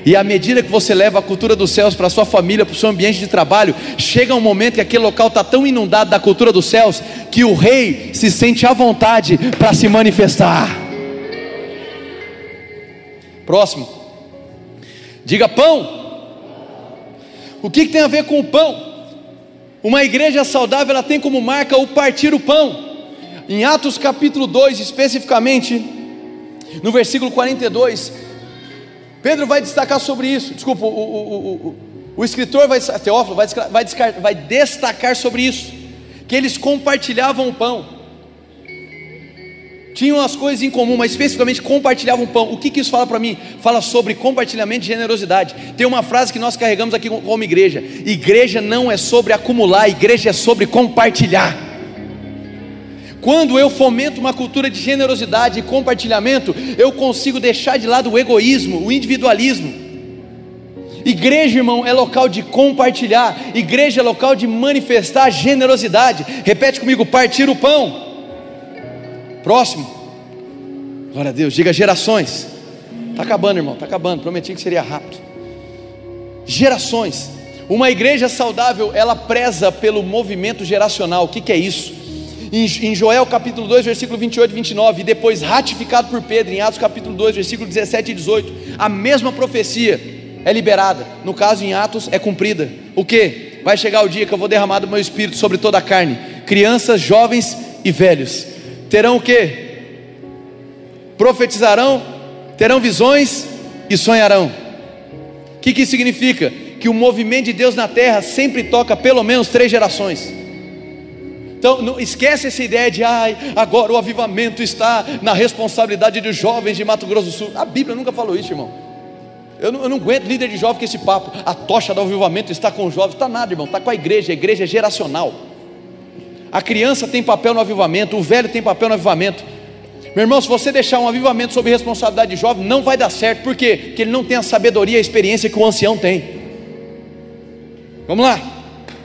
E à medida que você leva a cultura dos céus para sua família, para o seu ambiente de trabalho, chega um momento que aquele local está tão inundado da cultura dos céus que o rei se sente à vontade para se manifestar. Próximo, diga pão. O que, que tem a ver com o pão? Uma igreja saudável ela tem como marca o partir o pão. Em Atos capítulo 2, especificamente, no versículo 42, Pedro vai destacar sobre isso. Desculpa, o, o, o, o escritor vai, Teófilo vai, vai, vai destacar sobre isso. Que eles compartilhavam o pão tinham as coisas em comum, mas especificamente compartilhavam pão. O que, que isso fala para mim? Fala sobre compartilhamento de generosidade. Tem uma frase que nós carregamos aqui como igreja: igreja não é sobre acumular, igreja é sobre compartilhar. Quando eu fomento uma cultura de generosidade e compartilhamento, eu consigo deixar de lado o egoísmo, o individualismo. Igreja, irmão, é local de compartilhar, igreja é local de manifestar generosidade. Repete comigo: partir o pão. Próximo. Glória a Deus. Diga gerações. Está acabando, irmão. Está acabando. Prometi que seria rápido. Gerações. Uma igreja saudável, ela preza pelo movimento geracional. O que, que é isso? Em, Joel capítulo 2, versículo 28 e 29, e depois ratificado por Pedro, em Atos capítulo 2, versículo 17 e 18, a mesma profecia é liberada. No caso, em Atos, é cumprida. O que? Vai chegar o dia que eu vou derramar do meu espírito sobre toda a carne, crianças, jovens e velhos terão o que? Profetizarão, terão visões e sonharão. O que, que isso significa? Que o movimento de Deus na terra sempre toca pelo menos três gerações. Então, não, esquece essa ideia de, ai, agora o avivamento está na responsabilidade dos jovens de Mato Grosso do Sul. A Bíblia nunca falou isso, irmão. Eu não, eu não aguento líder de jovem com esse papo. A tocha do avivamento está com os jovens. Está nada, irmão. Está com a igreja. A igreja é geracional. A criança tem papel no avivamento, o velho tem papel no avivamento. Meu irmão, se você deixar um avivamento sob responsabilidade de jovem, não vai dar certo. Por quê? Porque ele não tem a sabedoria e a experiência que o ancião tem. Vamos lá.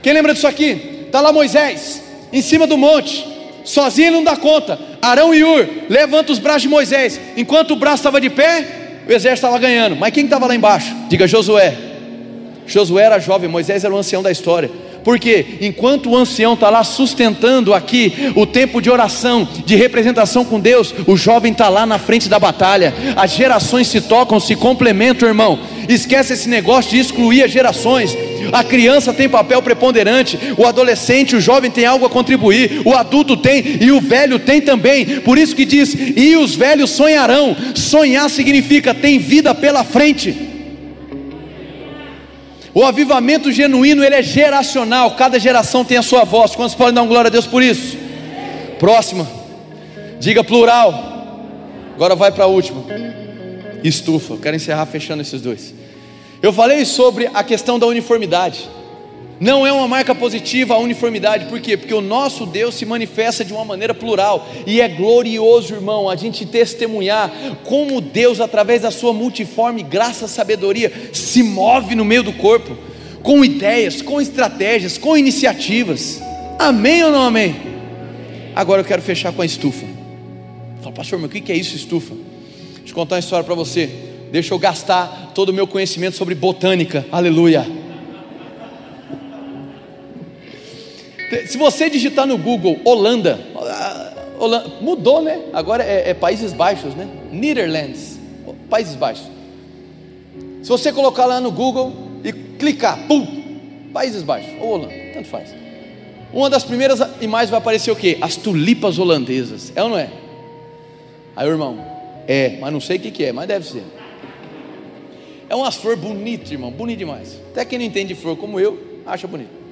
Quem lembra disso aqui? Está lá Moisés, em cima do monte. Sozinho ele não dá conta. Arão e Ur, levanta os braços de Moisés. Enquanto o braço estava de pé, o exército estava ganhando. Mas quem estava lá embaixo? Diga Josué. Josué era jovem, Moisés era o ancião da história. Porque enquanto o ancião está lá sustentando aqui o tempo de oração, de representação com Deus, o jovem está lá na frente da batalha. As gerações se tocam, se complementam, irmão. Esquece esse negócio de excluir as gerações. A criança tem papel preponderante, o adolescente, o jovem tem algo a contribuir, o adulto tem e o velho tem também. Por isso que diz: "E os velhos sonharão". Sonhar significa tem vida pela frente. O avivamento genuíno, ele é geracional, cada geração tem a sua voz. Quantos podem dar glória a Deus por isso? Próxima. Diga plural. Agora vai para a última. Estufa. quero encerrar fechando esses dois. Eu falei sobre a questão da uniformidade. Não é uma marca positiva a uniformidade, por quê? Porque o nosso Deus se manifesta de uma maneira plural, e é glorioso, irmão, a gente testemunhar como Deus, através da sua multiforme graça, sabedoria, se move no meio do corpo, com ideias, com estratégias, com iniciativas. Amém ou não amém? Agora eu quero fechar com a estufa. Fala, pastor, mas o que é isso, estufa? Deixa eu contar uma história para você. Deixa eu gastar todo o meu conhecimento sobre botânica. Aleluia. Se você digitar no Google Holanda, Holanda mudou, né? Agora é, é, Países Baixos, né? Netherlands, Países Baixos. Se você colocar lá no Google e clicar, pum, Países Baixos ou Holanda, tanto faz. Uma das primeiras imagens vai aparecer o quê? As tulipas holandesas. É ou não é? Aí, irmão, é, mas não sei o que, que é, mas deve ser. É umas flores bonitas, irmão, bonito demais. Até quem não entende de flor como eu, acha bonito.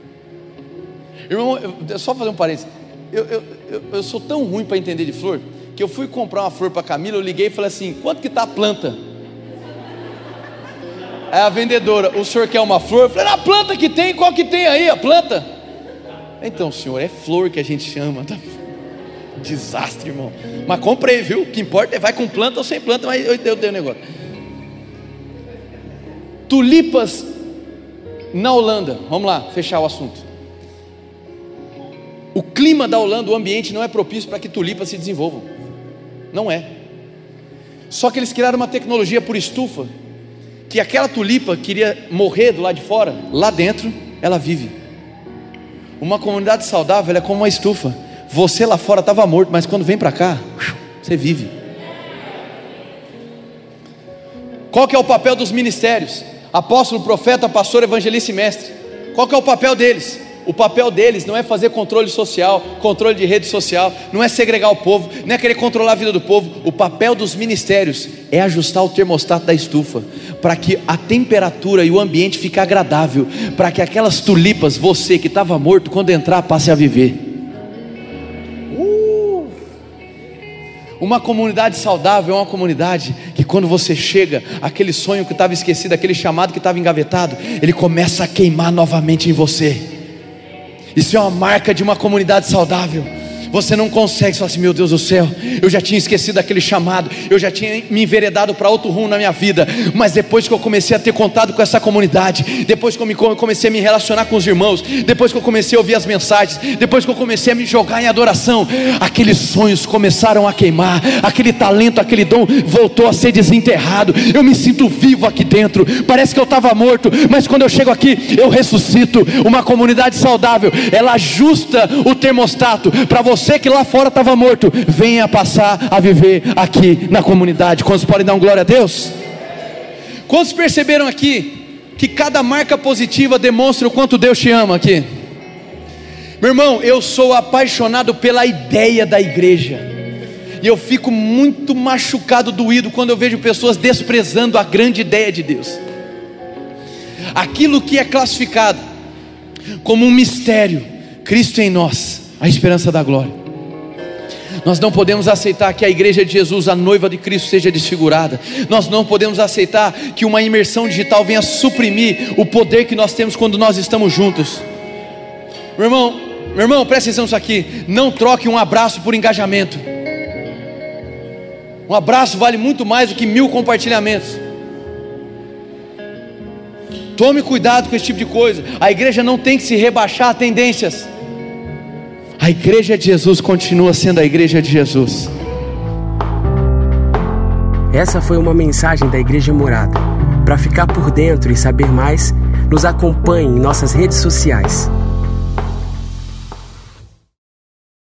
Irmão, eu, só fazer um parênteses. Eu, eu, eu, eu sou tão ruim para entender de flor que eu fui comprar uma flor para Camila, eu liguei e falei assim: quanto que está a planta? Aí a vendedora, o senhor quer uma flor? Eu falei, a planta que tem, qual que tem aí? A planta? Então, senhor, é flor que a gente chama. Tá? Desastre, irmão. Mas comprei, viu? O que importa é vai com planta ou sem planta, mas eu dei o negócio. Tulipas na Holanda. Vamos lá, fechar o assunto. O clima da Holanda, o ambiente não é propício para que tulipas se desenvolvam. Não é. Só que eles criaram uma tecnologia por estufa, que aquela tulipa queria morrer do lado de fora, lá dentro ela vive. Uma comunidade saudável é como uma estufa. Você lá fora estava morto, mas quando vem para cá, você vive. Qual que é o papel dos ministérios? Apóstolo, profeta, pastor, evangelista e mestre. Qual que é o papel deles? O papel deles não é fazer controle social, controle de rede social, não é segregar o povo, não é querer controlar a vida do povo. O papel dos ministérios é ajustar o termostato da estufa, para que a temperatura e o ambiente fique agradável, para que aquelas tulipas, você que estava morto, quando entrar, passe a viver. Uh! Uma comunidade saudável é uma comunidade que, quando você chega, aquele sonho que estava esquecido, aquele chamado que estava engavetado, ele começa a queimar novamente em você. Isso é uma marca de uma comunidade saudável. Você não consegue falar assim, meu Deus do céu, eu já tinha esquecido aquele chamado, eu já tinha me enveredado para outro rumo na minha vida, mas depois que eu comecei a ter contato com essa comunidade, depois que eu comecei a me relacionar com os irmãos, depois que eu comecei a ouvir as mensagens, depois que eu comecei a me jogar em adoração, aqueles sonhos começaram a queimar, aquele talento, aquele dom voltou a ser desenterrado. Eu me sinto vivo aqui dentro, parece que eu estava morto, mas quando eu chego aqui, eu ressuscito. Uma comunidade saudável, ela ajusta o termostato para você você que lá fora estava morto, venha passar a viver aqui na comunidade. Quantos podem dar um glória a Deus? Quantos perceberam aqui que cada marca positiva demonstra o quanto Deus te ama aqui? Meu irmão, eu sou apaixonado pela ideia da igreja. E eu fico muito machucado, doído quando eu vejo pessoas desprezando a grande ideia de Deus. Aquilo que é classificado como um mistério, Cristo em nós a esperança da glória. Nós não podemos aceitar que a igreja de Jesus, a noiva de Cristo, seja desfigurada. Nós não podemos aceitar que uma imersão digital venha suprimir o poder que nós temos quando nós estamos juntos. Meu irmão, meu irmão, presta atenção nisso aqui. Não troque um abraço por engajamento. Um abraço vale muito mais do que mil compartilhamentos. Tome cuidado com esse tipo de coisa. A igreja não tem que se rebaixar a tendências. A igreja de Jesus continua sendo a igreja de Jesus. Essa foi uma mensagem da Igreja Morada. Para ficar por dentro e saber mais, nos acompanhe em nossas redes sociais.